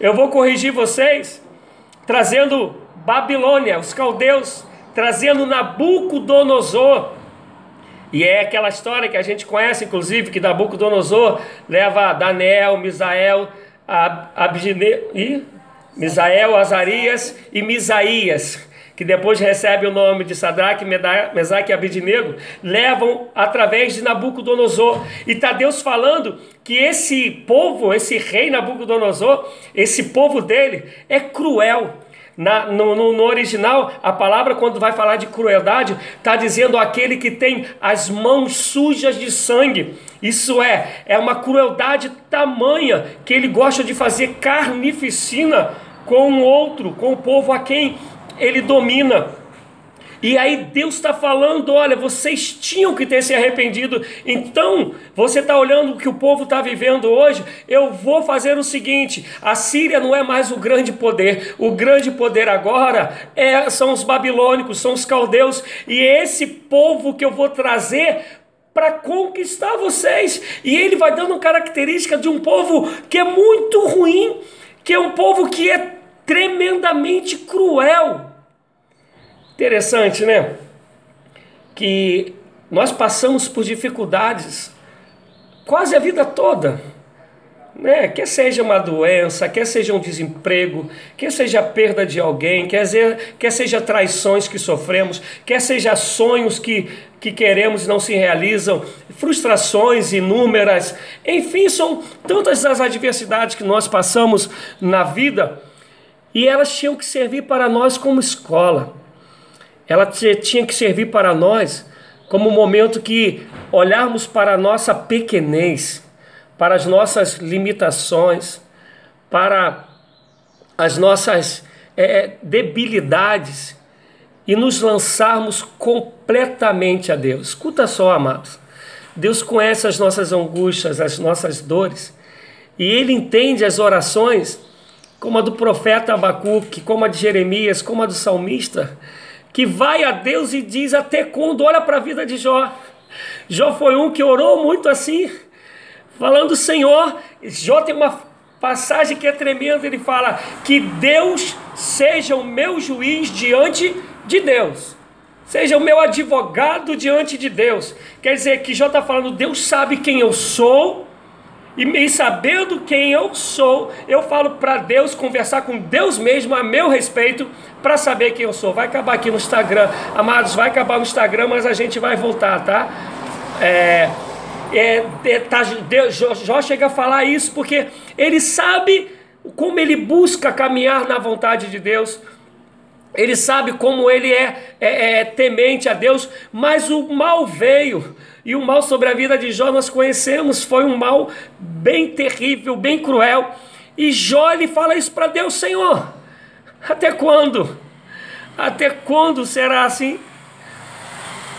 Eu vou corrigir vocês, trazendo Babilônia, os caldeus, trazendo Nabucodonosor. E é aquela história que a gente conhece, inclusive, que Nabucodonosor leva Daniel, Misael, Abdine... Misael, Azarias e Misaías que depois recebe o nome de Sadraque, Mesaque e Abidinego, levam através de Nabucodonosor. E está Deus falando que esse povo, esse rei Nabucodonosor, esse povo dele é cruel. Na, no, no, original, a palavra, quando vai falar de crueldade, está dizendo aquele que tem as mãos sujas de sangue. Isso é, é uma crueldade tamanha que ele gosta de fazer carnificina com o outro, com o povo a quem ele domina. E aí Deus está falando: olha, vocês tinham que ter se arrependido. Então, você está olhando o que o povo está vivendo hoje. Eu vou fazer o seguinte: a Síria não é mais o grande poder. O grande poder agora é, são os babilônicos, são os caldeus. E esse povo que eu vou trazer para conquistar vocês. E ele vai dando característica de um povo que é muito ruim, que é um povo que é tremendamente cruel. Interessante, né? Que nós passamos por dificuldades quase a vida toda. Né? Quer seja uma doença, quer seja um desemprego, quer seja a perda de alguém, quer, ser, quer seja traições que sofremos, quer seja sonhos que, que queremos e não se realizam, frustrações inúmeras, enfim, são tantas as adversidades que nós passamos na vida e elas tinham que servir para nós como escola ela tinha que servir para nós como um momento que olharmos para a nossa pequenez, para as nossas limitações, para as nossas é, debilidades e nos lançarmos completamente a Deus. Escuta só, amados. Deus conhece as nossas angústias, as nossas dores, e Ele entende as orações, como a do profeta Abacuque, como a de Jeremias, como a do salmista que vai a Deus e diz até quando, olha para a vida de Jó. Jó foi um que orou muito assim, falando, Senhor, Jó tem uma passagem que é tremenda, ele fala que Deus seja o meu juiz diante de Deus. Seja o meu advogado diante de Deus. Quer dizer que Jó está falando, Deus sabe quem eu sou, e sabendo quem eu sou, eu falo para Deus, conversar com Deus mesmo a meu respeito, para saber quem eu sou. Vai acabar aqui no Instagram, amados, vai acabar no Instagram, mas a gente vai voltar, tá? É, é, é tá Deus, Jó chega a falar isso porque ele sabe como ele busca caminhar na vontade de Deus. Ele sabe como ele é, é, é temente a Deus, mas o mal veio. E o mal sobre a vida de Jó nós conhecemos, foi um mal bem terrível, bem cruel. E Jó ele fala isso para Deus, Senhor, até quando? Até quando será assim?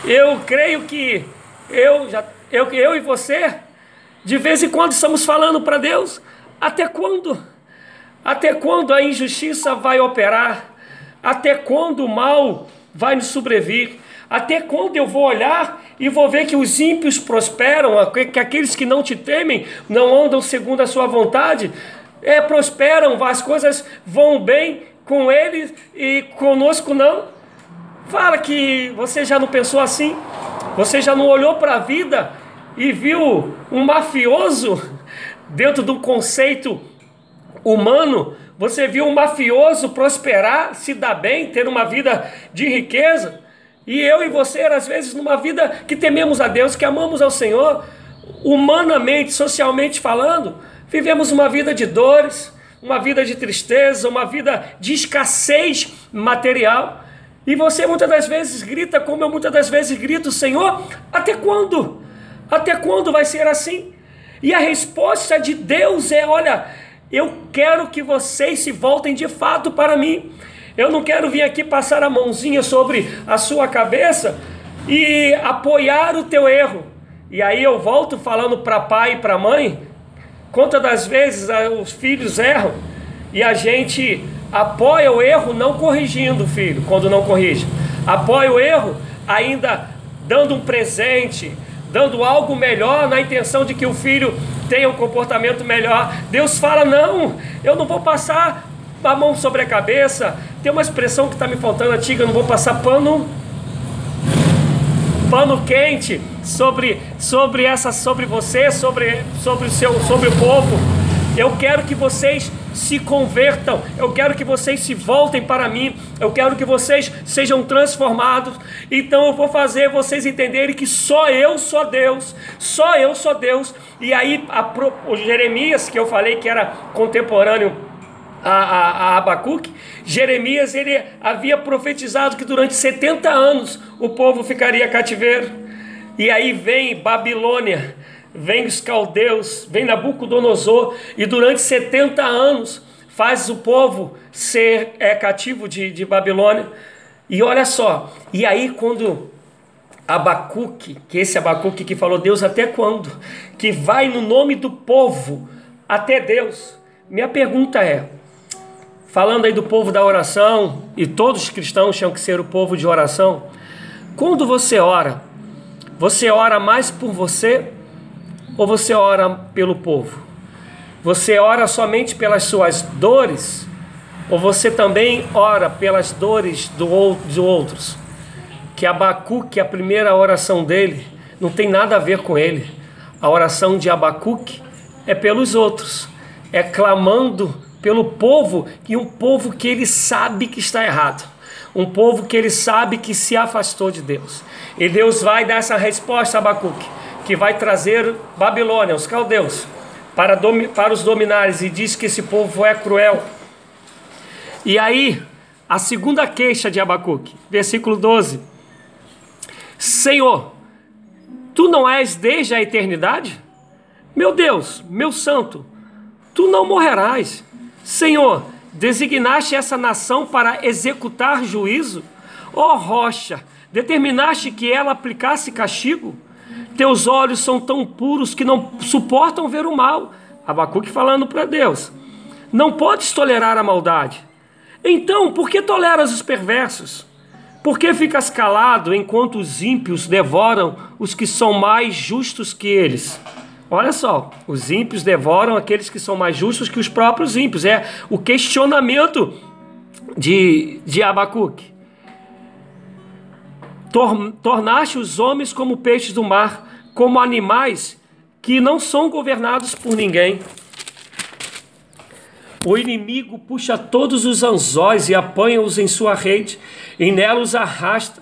Eu creio que eu, já, eu, eu e você, de vez em quando estamos falando para Deus: até quando? Até quando a injustiça vai operar? Até quando o mal vai nos sobrevir? Até quando eu vou olhar e vou ver que os ímpios prosperam, que aqueles que não te temem não andam segundo a sua vontade? É, prosperam, as coisas vão bem com eles e conosco não? Fala que você já não pensou assim? Você já não olhou para a vida e viu um mafioso dentro do conceito humano? Você viu um mafioso prosperar, se dar bem, ter uma vida de riqueza? E eu e você, às vezes, numa vida que tememos a Deus, que amamos ao Senhor, humanamente, socialmente falando, vivemos uma vida de dores, uma vida de tristeza, uma vida de escassez material. E você muitas das vezes grita, como eu muitas das vezes grito, Senhor, até quando? Até quando vai ser assim? E a resposta de Deus é: olha, eu quero que vocês se voltem de fato para mim. Eu não quero vir aqui passar a mãozinha sobre a sua cabeça e apoiar o teu erro. E aí eu volto falando para pai e para mãe, quantas das vezes ah, os filhos erram e a gente apoia o erro não corrigindo o filho quando não corrige. Apoia o erro ainda dando um presente, dando algo melhor na intenção de que o filho tenha um comportamento melhor. Deus fala: "Não, eu não vou passar a mão sobre a cabeça. Tem uma expressão que está me faltando antiga, eu não vou passar pano pano quente sobre sobre essa sobre você, sobre sobre o seu sobre o povo. Eu quero que vocês se convertam, eu quero que vocês se voltem para mim, eu quero que vocês sejam transformados. Então eu vou fazer vocês entenderem que só eu sou Deus, só eu sou Deus. E aí a, o Jeremias, que eu falei que era contemporâneo a, a, a Abacuque, Jeremias ele havia profetizado que durante 70 anos o povo ficaria cativeiro. E aí vem Babilônia, vem os caldeus, vem Nabucodonosor, e durante 70 anos faz o povo ser é, cativo de, de Babilônia. E olha só, e aí quando Abacuque, que esse Abacuque que falou Deus até quando? Que vai no nome do povo até Deus. Minha pergunta é: falando aí do povo da oração, e todos os cristãos tinham que ser o povo de oração. Quando você ora, você ora mais por você ou você ora pelo povo? Você ora somente pelas suas dores ou você também ora pelas dores do, de outros? Que Abacuque, a primeira oração dele, não tem nada a ver com ele. A oração de Abacuque é pelos outros, é clamando pelo povo e um povo que ele sabe que está errado, um povo que ele sabe que se afastou de Deus. E Deus vai dar essa resposta a Abacuque, que vai trazer Babilônia, os caldeus, para, para os dominares, e diz que esse povo é cruel. E aí, a segunda queixa de Abacuque, versículo 12: Senhor, tu não és desde a eternidade? Meu Deus, meu santo, tu não morrerás. Senhor, designaste essa nação para executar juízo? Ó oh, rocha, determinaste que ela aplicasse castigo? Teus olhos são tão puros que não suportam ver o mal. Abacuque falando para Deus. Não podes tolerar a maldade. Então, por que toleras os perversos? Por que ficas calado enquanto os ímpios devoram os que são mais justos que eles? Olha só, os ímpios devoram aqueles que são mais justos que os próprios ímpios. É o questionamento de, de Abacuque. Tor, tornaste os homens como peixes do mar, como animais que não são governados por ninguém. O inimigo puxa todos os anzóis e apanha-os em sua rede, e nela os arrasta.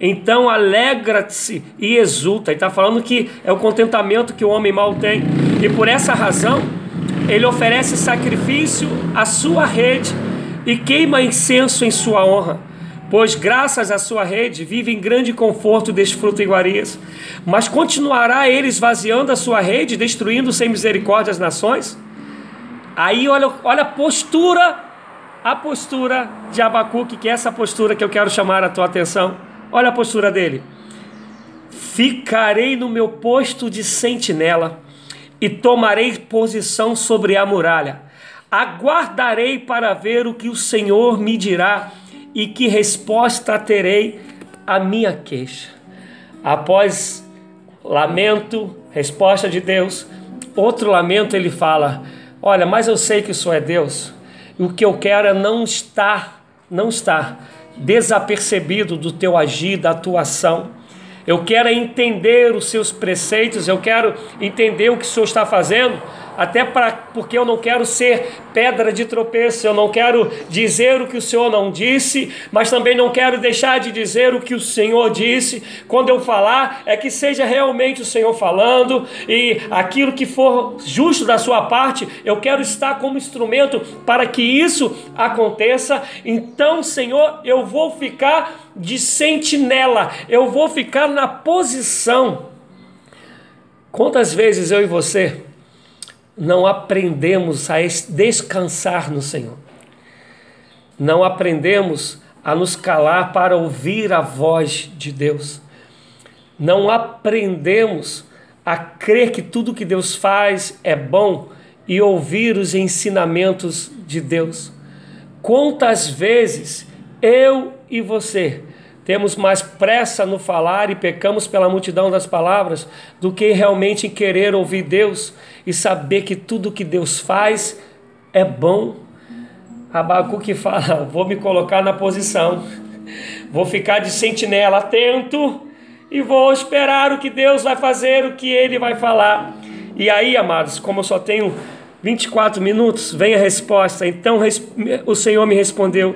Então alegra-se e exulta. Ele está falando que é o contentamento que o homem mal tem. E por essa razão, ele oferece sacrifício à sua rede e queima incenso em sua honra. Pois graças à sua rede vive em grande conforto, desfruta iguarias. Mas continuará ele esvaziando a sua rede, destruindo sem misericórdia as nações? Aí olha, olha a postura a postura de Abacuque, que é essa postura que eu quero chamar a tua atenção. Olha a postura dele. Ficarei no meu posto de sentinela e tomarei posição sobre a muralha. Aguardarei para ver o que o Senhor me dirá e que resposta terei à minha queixa. Após lamento, resposta de Deus, outro lamento ele fala: Olha, mas eu sei que o Senhor é Deus, e o que eu quero é não estar, não estar desapercebido do teu agir, da tua ação. Eu quero entender os seus preceitos, eu quero entender o que o Senhor está fazendo, até para porque eu não quero ser pedra de tropeço, eu não quero dizer o que o Senhor não disse, mas também não quero deixar de dizer o que o Senhor disse. Quando eu falar, é que seja realmente o Senhor falando e aquilo que for justo da sua parte, eu quero estar como instrumento para que isso aconteça. Então, Senhor, eu vou ficar de sentinela, eu vou ficar na posição. Quantas vezes eu e você não aprendemos a descansar no Senhor. Não aprendemos a nos calar para ouvir a voz de Deus. Não aprendemos a crer que tudo que Deus faz é bom e ouvir os ensinamentos de Deus. Quantas vezes eu e você temos mais pressa no falar e pecamos pela multidão das palavras do que realmente em querer ouvir Deus e saber que tudo que Deus faz é bom. Abacuque fala: vou me colocar na posição, vou ficar de sentinela atento e vou esperar o que Deus vai fazer, o que Ele vai falar. E aí, amados, como eu só tenho 24 minutos, vem a resposta. Então o Senhor me respondeu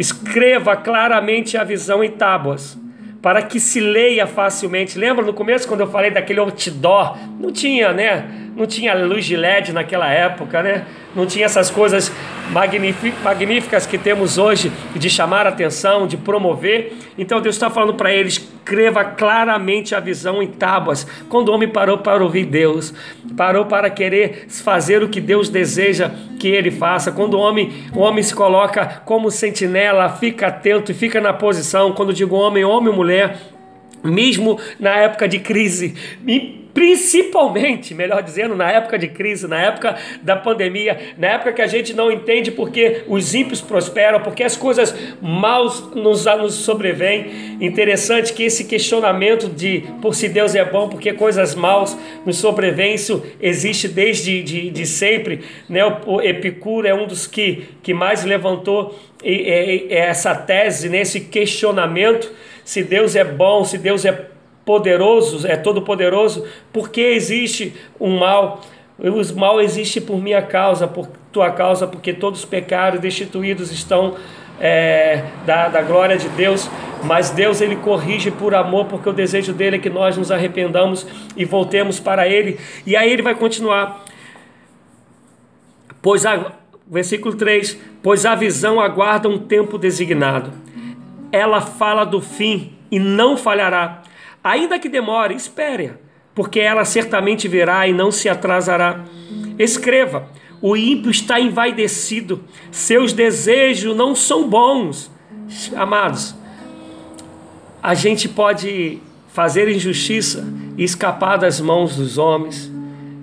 Escreva claramente a visão em tábuas, para que se leia facilmente. Lembra no começo quando eu falei daquele outdoor? Não tinha, né? Não tinha luz de LED naquela época, né? Não tinha essas coisas magníficas que temos hoje de chamar a atenção, de promover. Então Deus está falando para eles: escreva claramente a visão em tábuas. Quando o homem parou para ouvir Deus, parou para querer fazer o que Deus deseja que ele faça. Quando o homem, o homem se coloca como sentinela, fica atento e fica na posição. Quando digo homem, homem ou mulher, mesmo na época de crise, principalmente, melhor dizendo, na época de crise, na época da pandemia, na época que a gente não entende porque os ímpios prosperam, porque as coisas maus nos, nos sobrevêm. Interessante que esse questionamento de por se Deus é bom, porque coisas maus nos sobrevêm, isso existe desde de, de sempre. Né? O, Epicuro é um dos que, que mais levantou essa tese, nesse questionamento, se Deus é bom, se Deus é poderoso, é todo poderoso, porque existe um mal. O mal existe por minha causa, por tua causa, porque todos os pecados destituídos estão é, da, da glória de Deus, mas Deus ele corrige por amor, porque o desejo dele é que nós nos arrependamos e voltemos para Ele. E aí ele vai continuar. Pois a, versículo 3: Pois a visão aguarda um tempo designado, ela fala do fim e não falhará Ainda que demore, espere, porque ela certamente virá e não se atrasará. Escreva: o ímpio está envaidecido, seus desejos não são bons. Amados, a gente pode fazer injustiça e escapar das mãos dos homens,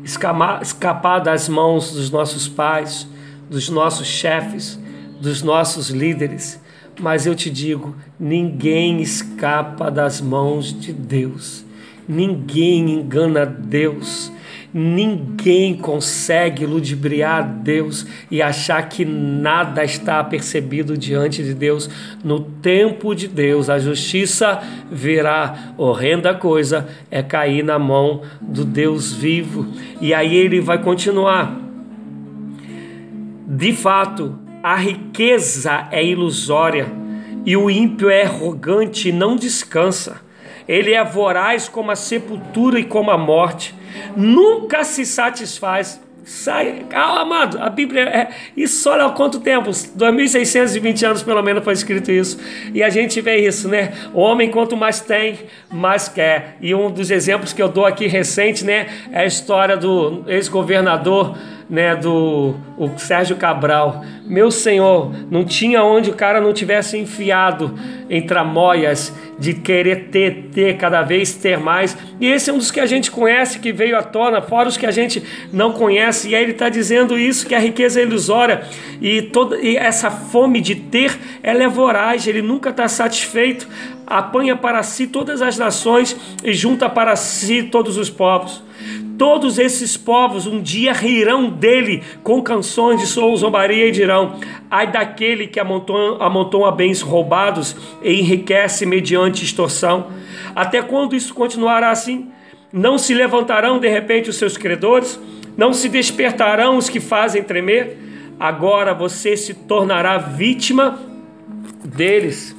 escapar das mãos dos nossos pais, dos nossos chefes, dos nossos líderes mas eu te digo: ninguém escapa das mãos de Deus, ninguém engana Deus, ninguém consegue ludibriar Deus e achar que nada está percebido diante de Deus. No tempo de Deus, a justiça virá. Horrenda coisa é cair na mão do Deus vivo. E aí ele vai continuar. De fato, a riqueza é ilusória e o ímpio é arrogante e não descansa. Ele é voraz como a sepultura e como a morte. Nunca se satisfaz. Sai, ah, amado, a Bíblia é. Isso, olha há quanto tempo? 2620 anos pelo menos foi escrito isso. E a gente vê isso, né? O homem, quanto mais tem, mais quer. E um dos exemplos que eu dou aqui recente, né? É a história do ex-governador né, do o Sérgio Cabral. Meu Senhor, não tinha onde o cara não tivesse enfiado em tramóias de querer ter, ter cada vez ter mais. E esse é um dos que a gente conhece, que veio à tona, fora os que a gente não conhece. E aí ele está dizendo isso, que a riqueza é ilusória. E, toda, e essa fome de ter, ela é voraz, ele nunca está satisfeito. Apanha para si todas as nações e junta para si todos os povos. Todos esses povos um dia rirão dele com canções de zombaria e dirão: Ai daquele que amontoa bens roubados e enriquece mediante extorsão. Até quando isso continuará assim? Não se levantarão de repente os seus credores? Não se despertarão os que fazem tremer? Agora você se tornará vítima deles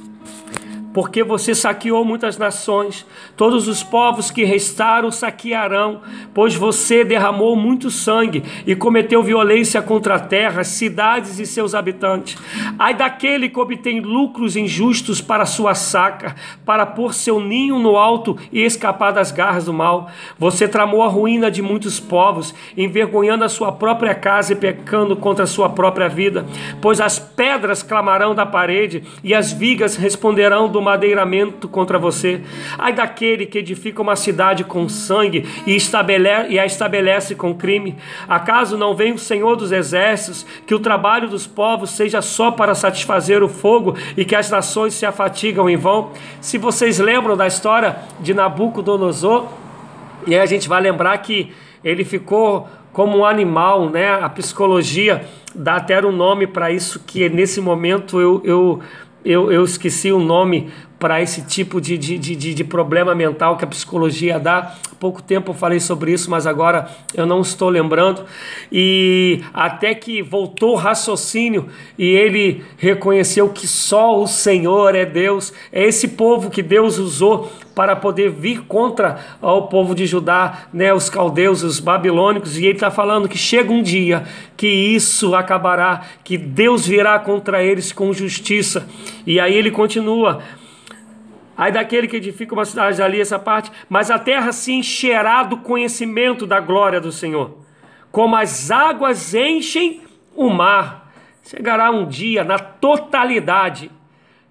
porque você saqueou muitas nações, todos os povos que restaram saquearão, pois você derramou muito sangue e cometeu violência contra a terra, cidades e seus habitantes. Ai daquele que obtém lucros injustos para sua saca, para pôr seu ninho no alto e escapar das garras do mal. Você tramou a ruína de muitos povos, envergonhando a sua própria casa e pecando contra a sua própria vida, pois as pedras clamarão da parede e as vigas responderão do madeiramento contra você. Ai daquele que edifica uma cidade com sangue e, estabelece, e a estabelece com crime. Acaso não vem o Senhor dos Exércitos, que o trabalho dos povos seja só para satisfazer o fogo e que as nações se afatigam em vão? Se vocês lembram da história de Nabucodonosor, e aí a gente vai lembrar que ele ficou como um animal, né? A psicologia dá até um nome para isso que nesse momento eu, eu eu, eu esqueci o nome para esse tipo de, de, de, de, problema mental que a psicologia dá. Há pouco tempo eu falei sobre isso, mas agora eu não estou lembrando. E até que voltou o raciocínio e ele reconheceu que só o Senhor é Deus. É esse povo que Deus usou para poder vir contra o povo de Judá, né, os caldeus, os babilônicos, e ele está falando que chega um dia que isso acabará, que Deus virá contra eles com justiça. E aí ele continua: Aí daquele que edifica uma cidade ali, essa parte, mas a terra se encherá do conhecimento da glória do Senhor, como as águas enchem o mar. Chegará um dia na totalidade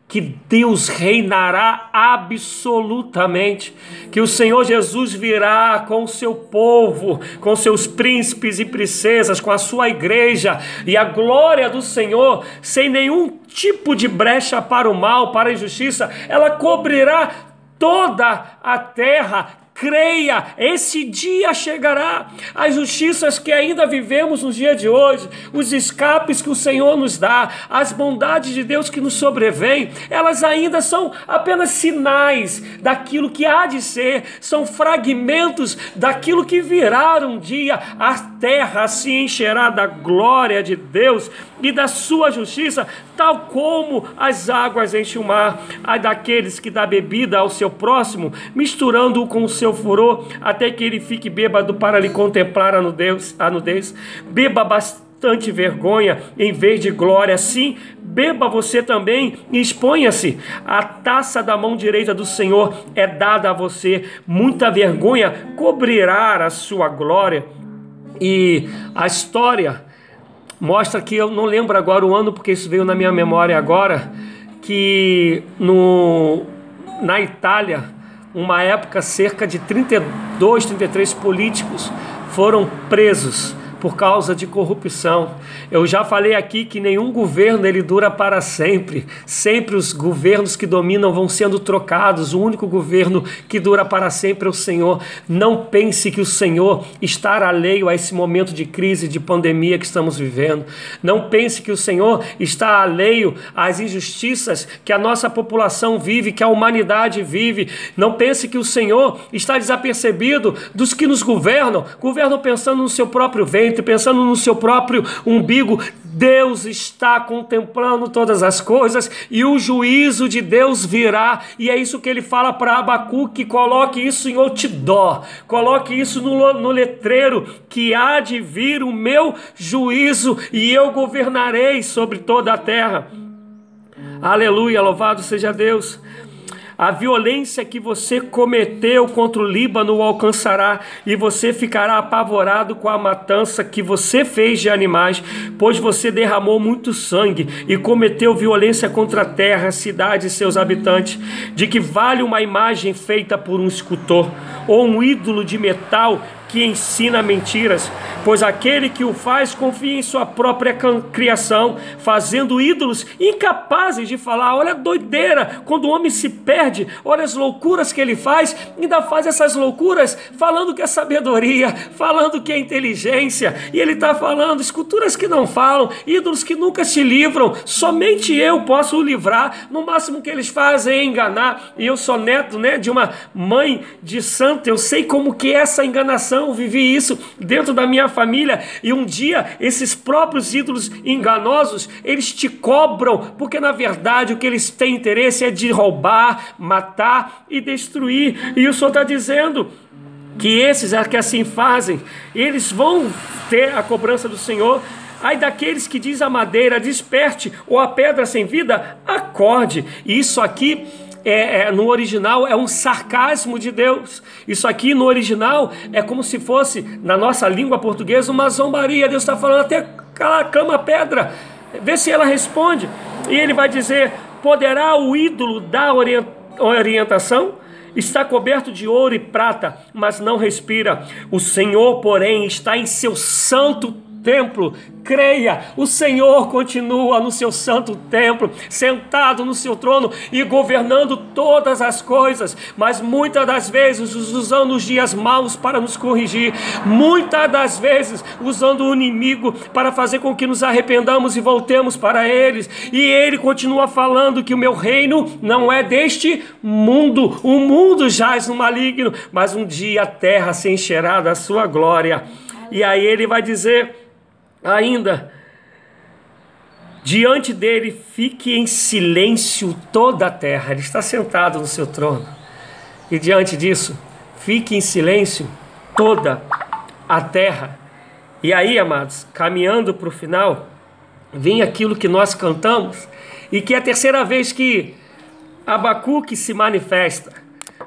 que Deus reinará absolutamente, que o Senhor Jesus virá com o seu povo, com seus príncipes e princesas, com a sua igreja, e a glória do Senhor, sem nenhum tipo de brecha para o mal, para a injustiça, ela cobrirá toda a terra creia, esse dia chegará. As justiças que ainda vivemos no dia de hoje, os escapes que o Senhor nos dá, as bondades de Deus que nos sobrevêm, elas ainda são apenas sinais daquilo que há de ser, são fragmentos daquilo que virá um dia. A terra se encherá da glória de Deus e da sua justiça, tal como as águas enchem o mar. Ai daqueles que dá bebida ao seu próximo, misturando-o com o seu furor, até que ele fique bêbado para lhe contemplar a nudez. A nudez. Beba bastante vergonha em vez de glória. Sim, beba você também e exponha-se. A taça da mão direita do Senhor é dada a você. Muita vergonha cobrirá a sua glória. E a história mostra que eu não lembro agora o ano, porque isso veio na minha memória agora, que no, na Itália, uma época, cerca de 32, 33 políticos foram presos por causa de corrupção. Eu já falei aqui que nenhum governo ele dura para sempre. Sempre os governos que dominam vão sendo trocados. O único governo que dura para sempre é o Senhor. Não pense que o Senhor está alheio a esse momento de crise, de pandemia que estamos vivendo. Não pense que o Senhor está alheio às injustiças que a nossa população vive, que a humanidade vive. Não pense que o Senhor está desapercebido dos que nos governam, governam pensando no seu próprio ventre pensando no seu próprio umbigo. Deus está contemplando todas as coisas e o juízo de Deus virá. E é isso que ele fala para Abacuque: coloque isso em outdoor, coloque isso no, no letreiro, que há de vir o meu juízo e eu governarei sobre toda a terra. Aleluia, louvado seja Deus. A violência que você cometeu contra o Líbano o alcançará, e você ficará apavorado com a matança que você fez de animais, pois você derramou muito sangue e cometeu violência contra a terra, a cidade e seus habitantes. De que vale uma imagem feita por um escultor ou um ídolo de metal que ensina mentiras, pois aquele que o faz confia em sua própria criação, fazendo ídolos incapazes de falar. Olha a doideira, quando o homem se perde, olha as loucuras que ele faz, ainda faz essas loucuras falando que é sabedoria, falando que é inteligência, e ele está falando esculturas que não falam, ídolos que nunca se livram, somente eu posso o livrar, no máximo que eles fazem é enganar, e eu sou neto né, de uma mãe de santa, eu sei como que é essa enganação vivi isso dentro da minha família e um dia esses próprios ídolos enganosos, eles te cobram, porque na verdade o que eles têm interesse é de roubar, matar e destruir. E o Senhor está dizendo que esses é que assim fazem, eles vão ter a cobrança do Senhor. Ai daqueles que diz a madeira, desperte, ou a pedra sem vida, acorde. E isso aqui é, é, no original é um sarcasmo de Deus. Isso aqui no original é como se fosse, na nossa língua portuguesa, uma zombaria. Deus está falando até clama a pedra, vê se ela responde. E ele vai dizer: poderá o ídolo dar orientação? Está coberto de ouro e prata, mas não respira. O Senhor, porém, está em seu santo templo. Creia, o Senhor continua no seu santo templo, sentado no seu trono e governando todas as coisas, mas muitas das vezes usando os dias maus para nos corrigir, muitas das vezes usando o inimigo para fazer com que nos arrependamos e voltemos para eles. E ele continua falando que o meu reino não é deste mundo, o mundo jaz no maligno, mas um dia a terra se encherá da sua glória. E aí ele vai dizer Ainda, diante dele fique em silêncio toda a terra. Ele está sentado no seu trono. E diante disso, fique em silêncio toda a terra. E aí, amados, caminhando para o final, vem aquilo que nós cantamos e que é a terceira vez que Abacuque se manifesta.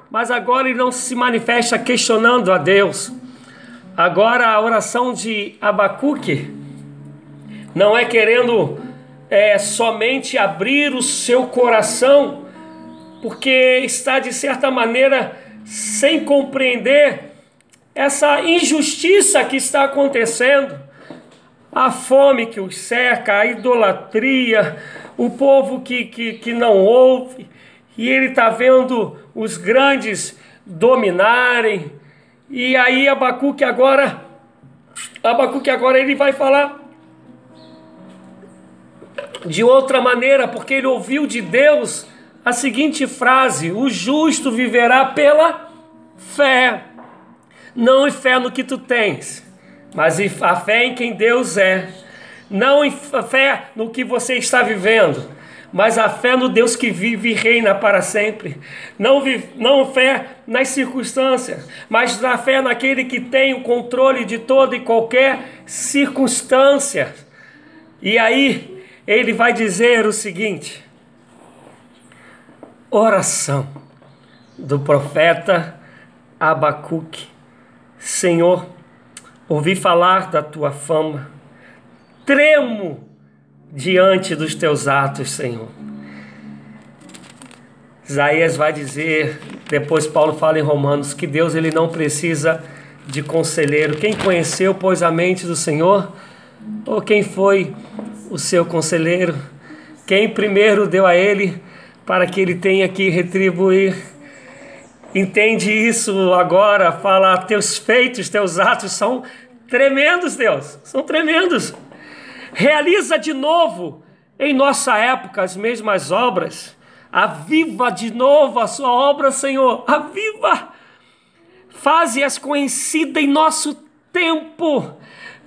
Mas agora ele não se manifesta questionando a Deus. Agora a oração de Abacuque não é querendo é, somente abrir o seu coração, porque está de certa maneira sem compreender essa injustiça que está acontecendo, a fome que os cerca, a idolatria, o povo que, que, que não ouve, e ele está vendo os grandes dominarem, e aí Abacuque agora, Abacuque agora ele vai falar de outra maneira, porque ele ouviu de Deus a seguinte frase: O justo viverá pela fé. Não em fé no que tu tens, mas a fé em quem Deus é. Não em fé no que você está vivendo, mas a fé no Deus que vive e reina para sempre. Não, vive, não fé nas circunstâncias, mas a fé naquele que tem o controle de toda e qualquer circunstância. E aí, ele vai dizer o seguinte: oração do profeta Abacuque. Senhor, ouvi falar da tua fama, tremo diante dos teus atos, Senhor. Isaías vai dizer, depois Paulo fala em Romanos, que Deus ele não precisa de conselheiro. Quem conheceu, pois, a mente do Senhor? Ou quem foi o seu conselheiro, quem primeiro deu a ele para que ele tenha que retribuir. Entende isso agora, fala, teus feitos, teus atos são tremendos, Deus, são tremendos. Realiza de novo em nossa época as mesmas obras. Aviva de novo a sua obra, Senhor. Aviva. Faze-as conhecidas em nosso tempo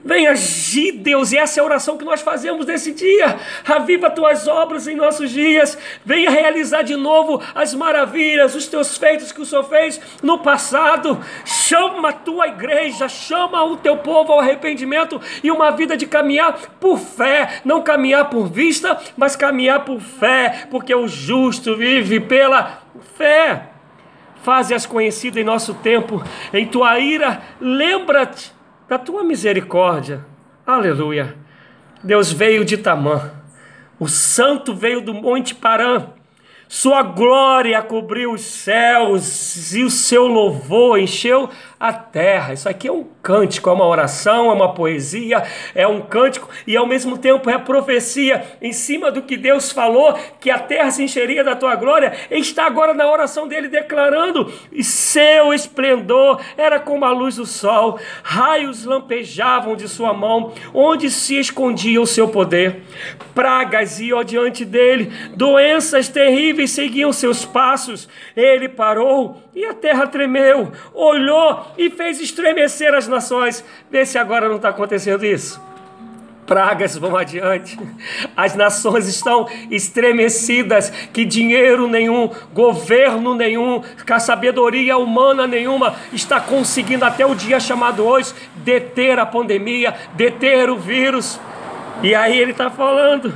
Venha agir, Deus, e essa é a oração que nós fazemos nesse dia. Aviva tuas obras em nossos dias. Venha realizar de novo as maravilhas, os teus feitos que o Senhor fez no passado. Chama a tua igreja, chama o teu povo ao arrependimento e uma vida de caminhar por fé, não caminhar por vista, mas caminhar por fé, porque o justo vive pela fé. Faze-as conhecidas em nosso tempo, em tua ira, lembra-te da tua misericórdia. Aleluia. Deus veio de Tamã, o santo veio do Monte Parã, sua glória cobriu os céus e o seu louvor encheu a terra. Isso aqui é um cântico, é uma oração, é uma poesia, é um cântico e ao mesmo tempo é profecia em cima do que Deus falou, que a terra se encheria da tua glória. Está agora na oração dele declarando: e seu esplendor era como a luz do sol, raios lampejavam de sua mão, onde se escondia o seu poder. Pragas iam diante dele, doenças terríveis seguiam seus passos. Ele parou e a terra tremeu, olhou e fez estremecer as nações. Vê se agora não está acontecendo isso. Pragas vão adiante, as nações estão estremecidas, que dinheiro nenhum, governo nenhum, sabedoria humana nenhuma está conseguindo até o dia chamado hoje deter a pandemia, deter o vírus. E aí ele está falando,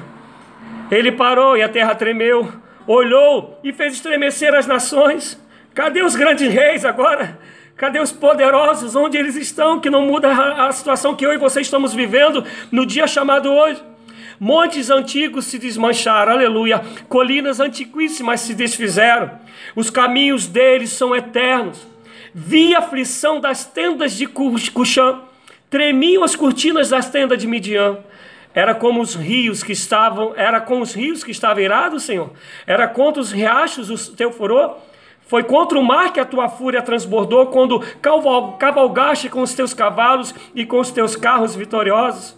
ele parou e a terra tremeu, olhou e fez estremecer as nações. Cadê os grandes reis agora? Cadê os poderosos? Onde eles estão? Que não muda a situação que eu e você estamos vivendo no dia chamado hoje. Montes antigos se desmancharam, aleluia. Colinas antiquíssimas se desfizeram. Os caminhos deles são eternos. Vi a aflição das tendas de Cuxã. Tremiam as cortinas das tendas de Midian. Era como os rios que estavam, era com os rios que estavam irados, Senhor. Era contra os riachos o teu furor. Foi contra o mar que a tua fúria transbordou quando cavalgaste com os teus cavalos e com os teus carros vitoriosos.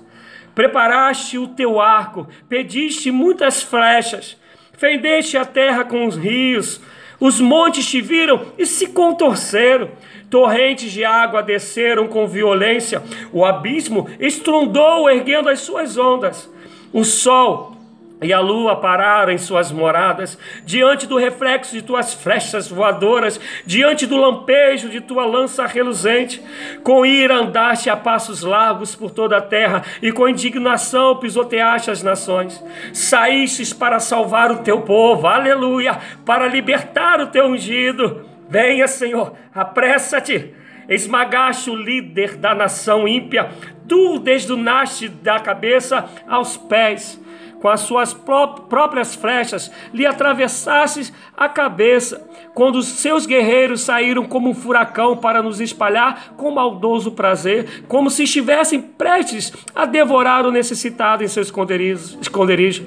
Preparaste o teu arco, pediste muitas flechas, fendeste a terra com os rios, os montes te viram e se contorceram, torrentes de água desceram com violência, o abismo estrondou erguendo as suas ondas. O sol e a lua pararam em suas moradas, diante do reflexo de tuas flechas voadoras, diante do lampejo de tua lança reluzente. Com ira andaste a passos largos por toda a terra, e com indignação pisoteaste as nações. Saístes para salvar o teu povo, aleluia, para libertar o teu ungido. Venha, Senhor, apressa-te. Esmagaste o líder da nação ímpia, tu desdunaste da cabeça aos pés com as suas próprias flechas, lhe atravessasses a cabeça, quando os seus guerreiros saíram como um furacão para nos espalhar com maldoso prazer, como se estivessem prestes a devorar o necessitado em seu esconderijo. esconderijo.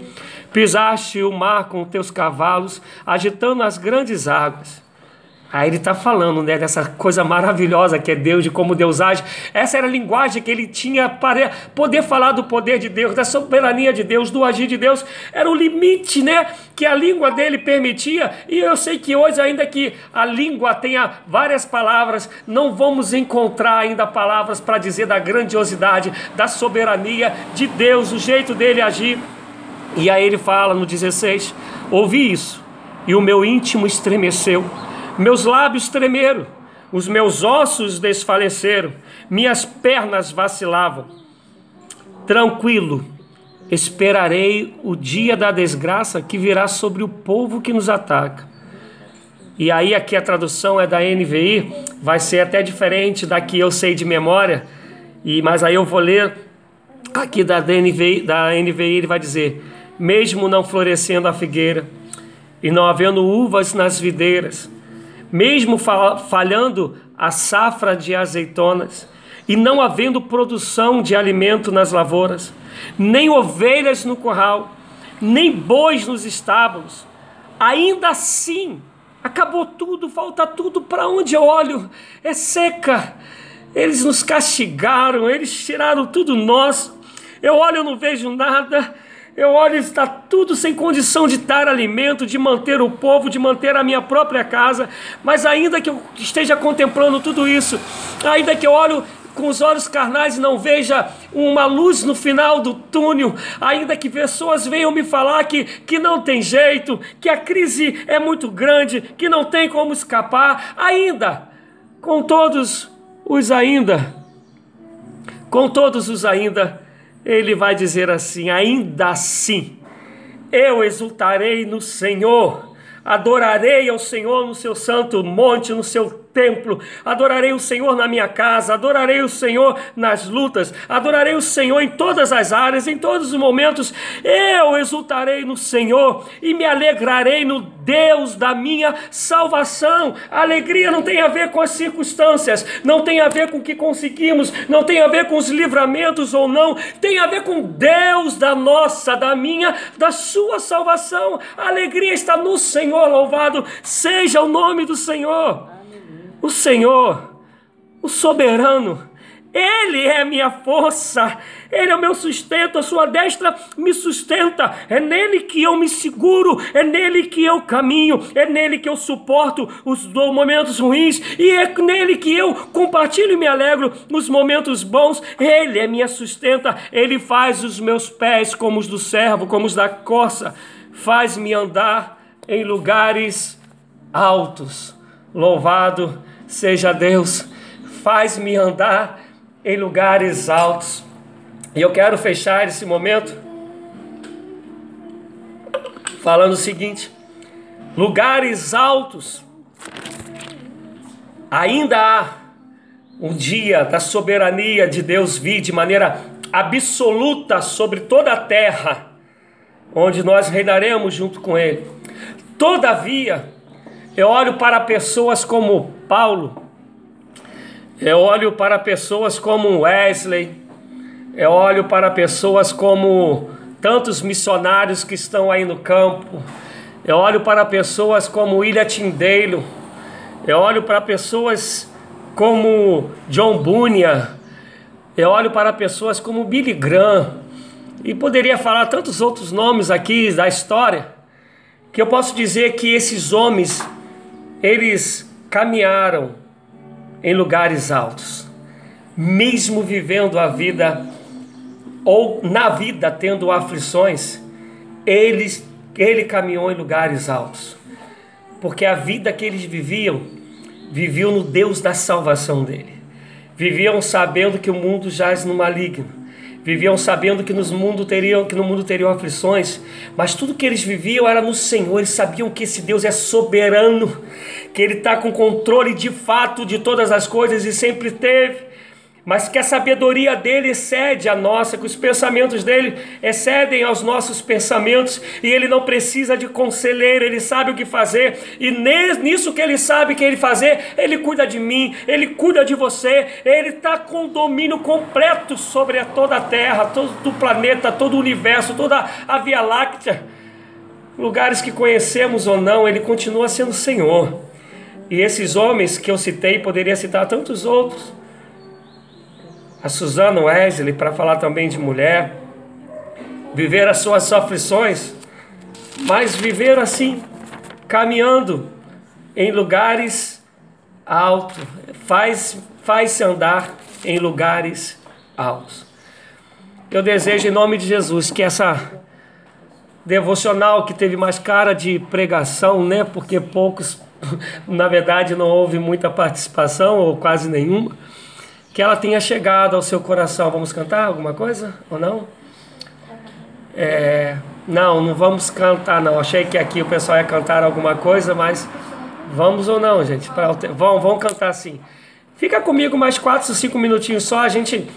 Pisaste o mar com teus cavalos, agitando as grandes águas. Aí ele está falando né, dessa coisa maravilhosa que é Deus, de como Deus age. Essa era a linguagem que ele tinha para poder falar do poder de Deus, da soberania de Deus, do agir de Deus. Era o limite né, que a língua dele permitia. E eu sei que hoje, ainda que a língua tenha várias palavras, não vamos encontrar ainda palavras para dizer da grandiosidade, da soberania de Deus, o jeito dele agir. E aí ele fala no 16: Ouvi isso, e o meu íntimo estremeceu meus lábios tremeram, os meus ossos desfaleceram, minhas pernas vacilavam. Tranquilo, esperarei o dia da desgraça que virá sobre o povo que nos ataca. E aí aqui a tradução é da NVI, vai ser até diferente da que eu sei de memória, e mas aí eu vou ler aqui da NVI, da NVI ele vai dizer: mesmo não florescendo a figueira e não havendo uvas nas videiras, mesmo falhando a safra de azeitonas, e não havendo produção de alimento nas lavouras, nem ovelhas no curral, nem bois nos estábulos, ainda assim acabou tudo, falta tudo para onde eu olho, é seca. Eles nos castigaram, eles tiraram tudo nosso. Eu olho, eu não vejo nada. Eu olho, está tudo sem condição de dar alimento, de manter o povo, de manter a minha própria casa. Mas ainda que eu esteja contemplando tudo isso, ainda que eu olho com os olhos carnais e não veja uma luz no final do túnel, ainda que pessoas venham me falar que, que não tem jeito, que a crise é muito grande, que não tem como escapar, ainda, com todos os ainda, com todos os ainda, ele vai dizer assim: ainda assim, eu exultarei no Senhor, adorarei ao Senhor no seu santo monte, no seu templo, adorarei o Senhor na minha casa, adorarei o Senhor nas lutas, adorarei o Senhor em todas as áreas, em todos os momentos. Eu exultarei no Senhor e me alegrarei no Deus da minha salvação. A alegria não tem a ver com as circunstâncias, não tem a ver com o que conseguimos, não tem a ver com os livramentos ou não, tem a ver com Deus da nossa, da minha, da sua salvação. A alegria está no Senhor, louvado seja o nome do Senhor o Senhor, o soberano, ele é minha força, Ele é o meu sustento, a sua destra me sustenta, é nele que eu me seguro, é nele que eu caminho, é nele que eu suporto os momentos ruins e é nele que eu compartilho e me alegro nos momentos bons. Ele é minha sustenta, Ele faz os meus pés como os do servo, como os da corça, faz-me andar em lugares altos. Louvado seja Deus, faz-me andar em lugares altos. E eu quero fechar esse momento falando o seguinte: lugares altos, ainda há um dia da soberania de Deus vir de maneira absoluta sobre toda a terra, onde nós reinaremos junto com Ele. Todavia, eu olho para pessoas como Paulo, eu olho para pessoas como Wesley, eu olho para pessoas como tantos missionários que estão aí no campo, eu olho para pessoas como William Tyndale, eu olho para pessoas como John Bunyan, eu olho para pessoas como Billy Graham, e poderia falar tantos outros nomes aqui da história, que eu posso dizer que esses homens eles caminharam em lugares altos, mesmo vivendo a vida ou na vida tendo aflições, eles, ele caminhou em lugares altos, porque a vida que eles viviam, viviam no Deus da salvação dele, viviam sabendo que o mundo jaz no maligno, viviam sabendo que, nos mundo teriam, que no mundo teriam aflições, mas tudo que eles viviam era no Senhor, eles sabiam que esse Deus é soberano, que Ele está com controle de fato de todas as coisas e sempre teve mas que a sabedoria dele excede a nossa, que os pensamentos dele excedem aos nossos pensamentos, e ele não precisa de conselheiro, ele sabe o que fazer, e nisso que ele sabe que ele fazer, ele cuida de mim, ele cuida de você, ele está com domínio completo sobre toda a terra, todo o planeta, todo o universo, toda a Via Láctea, lugares que conhecemos ou não, ele continua sendo Senhor. E esses homens que eu citei, poderia citar tantos outros a Suzana Wesley para falar também de mulher, viver as suas aflições, mas viver assim, caminhando em lugares altos, faz, faz se andar em lugares altos. Eu desejo em nome de Jesus que essa devocional que teve mais cara de pregação, né? Porque poucos, na verdade, não houve muita participação ou quase nenhuma que ela tenha chegado ao seu coração. Vamos cantar alguma coisa ou não? É, não, não vamos cantar não. Achei que aqui o pessoal ia cantar alguma coisa, mas vamos ou não, gente? Pra, vão, vão cantar sim. Fica comigo mais 4, 5 minutinhos só, a gente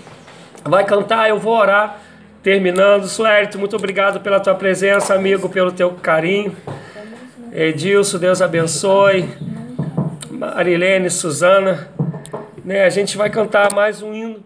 vai cantar, eu vou orar. Terminando, Suérito, muito obrigado pela tua presença, amigo, pelo teu carinho. Edilson, Deus abençoe. Marilene, Suzana. Né? A gente vai cantar mais um hino.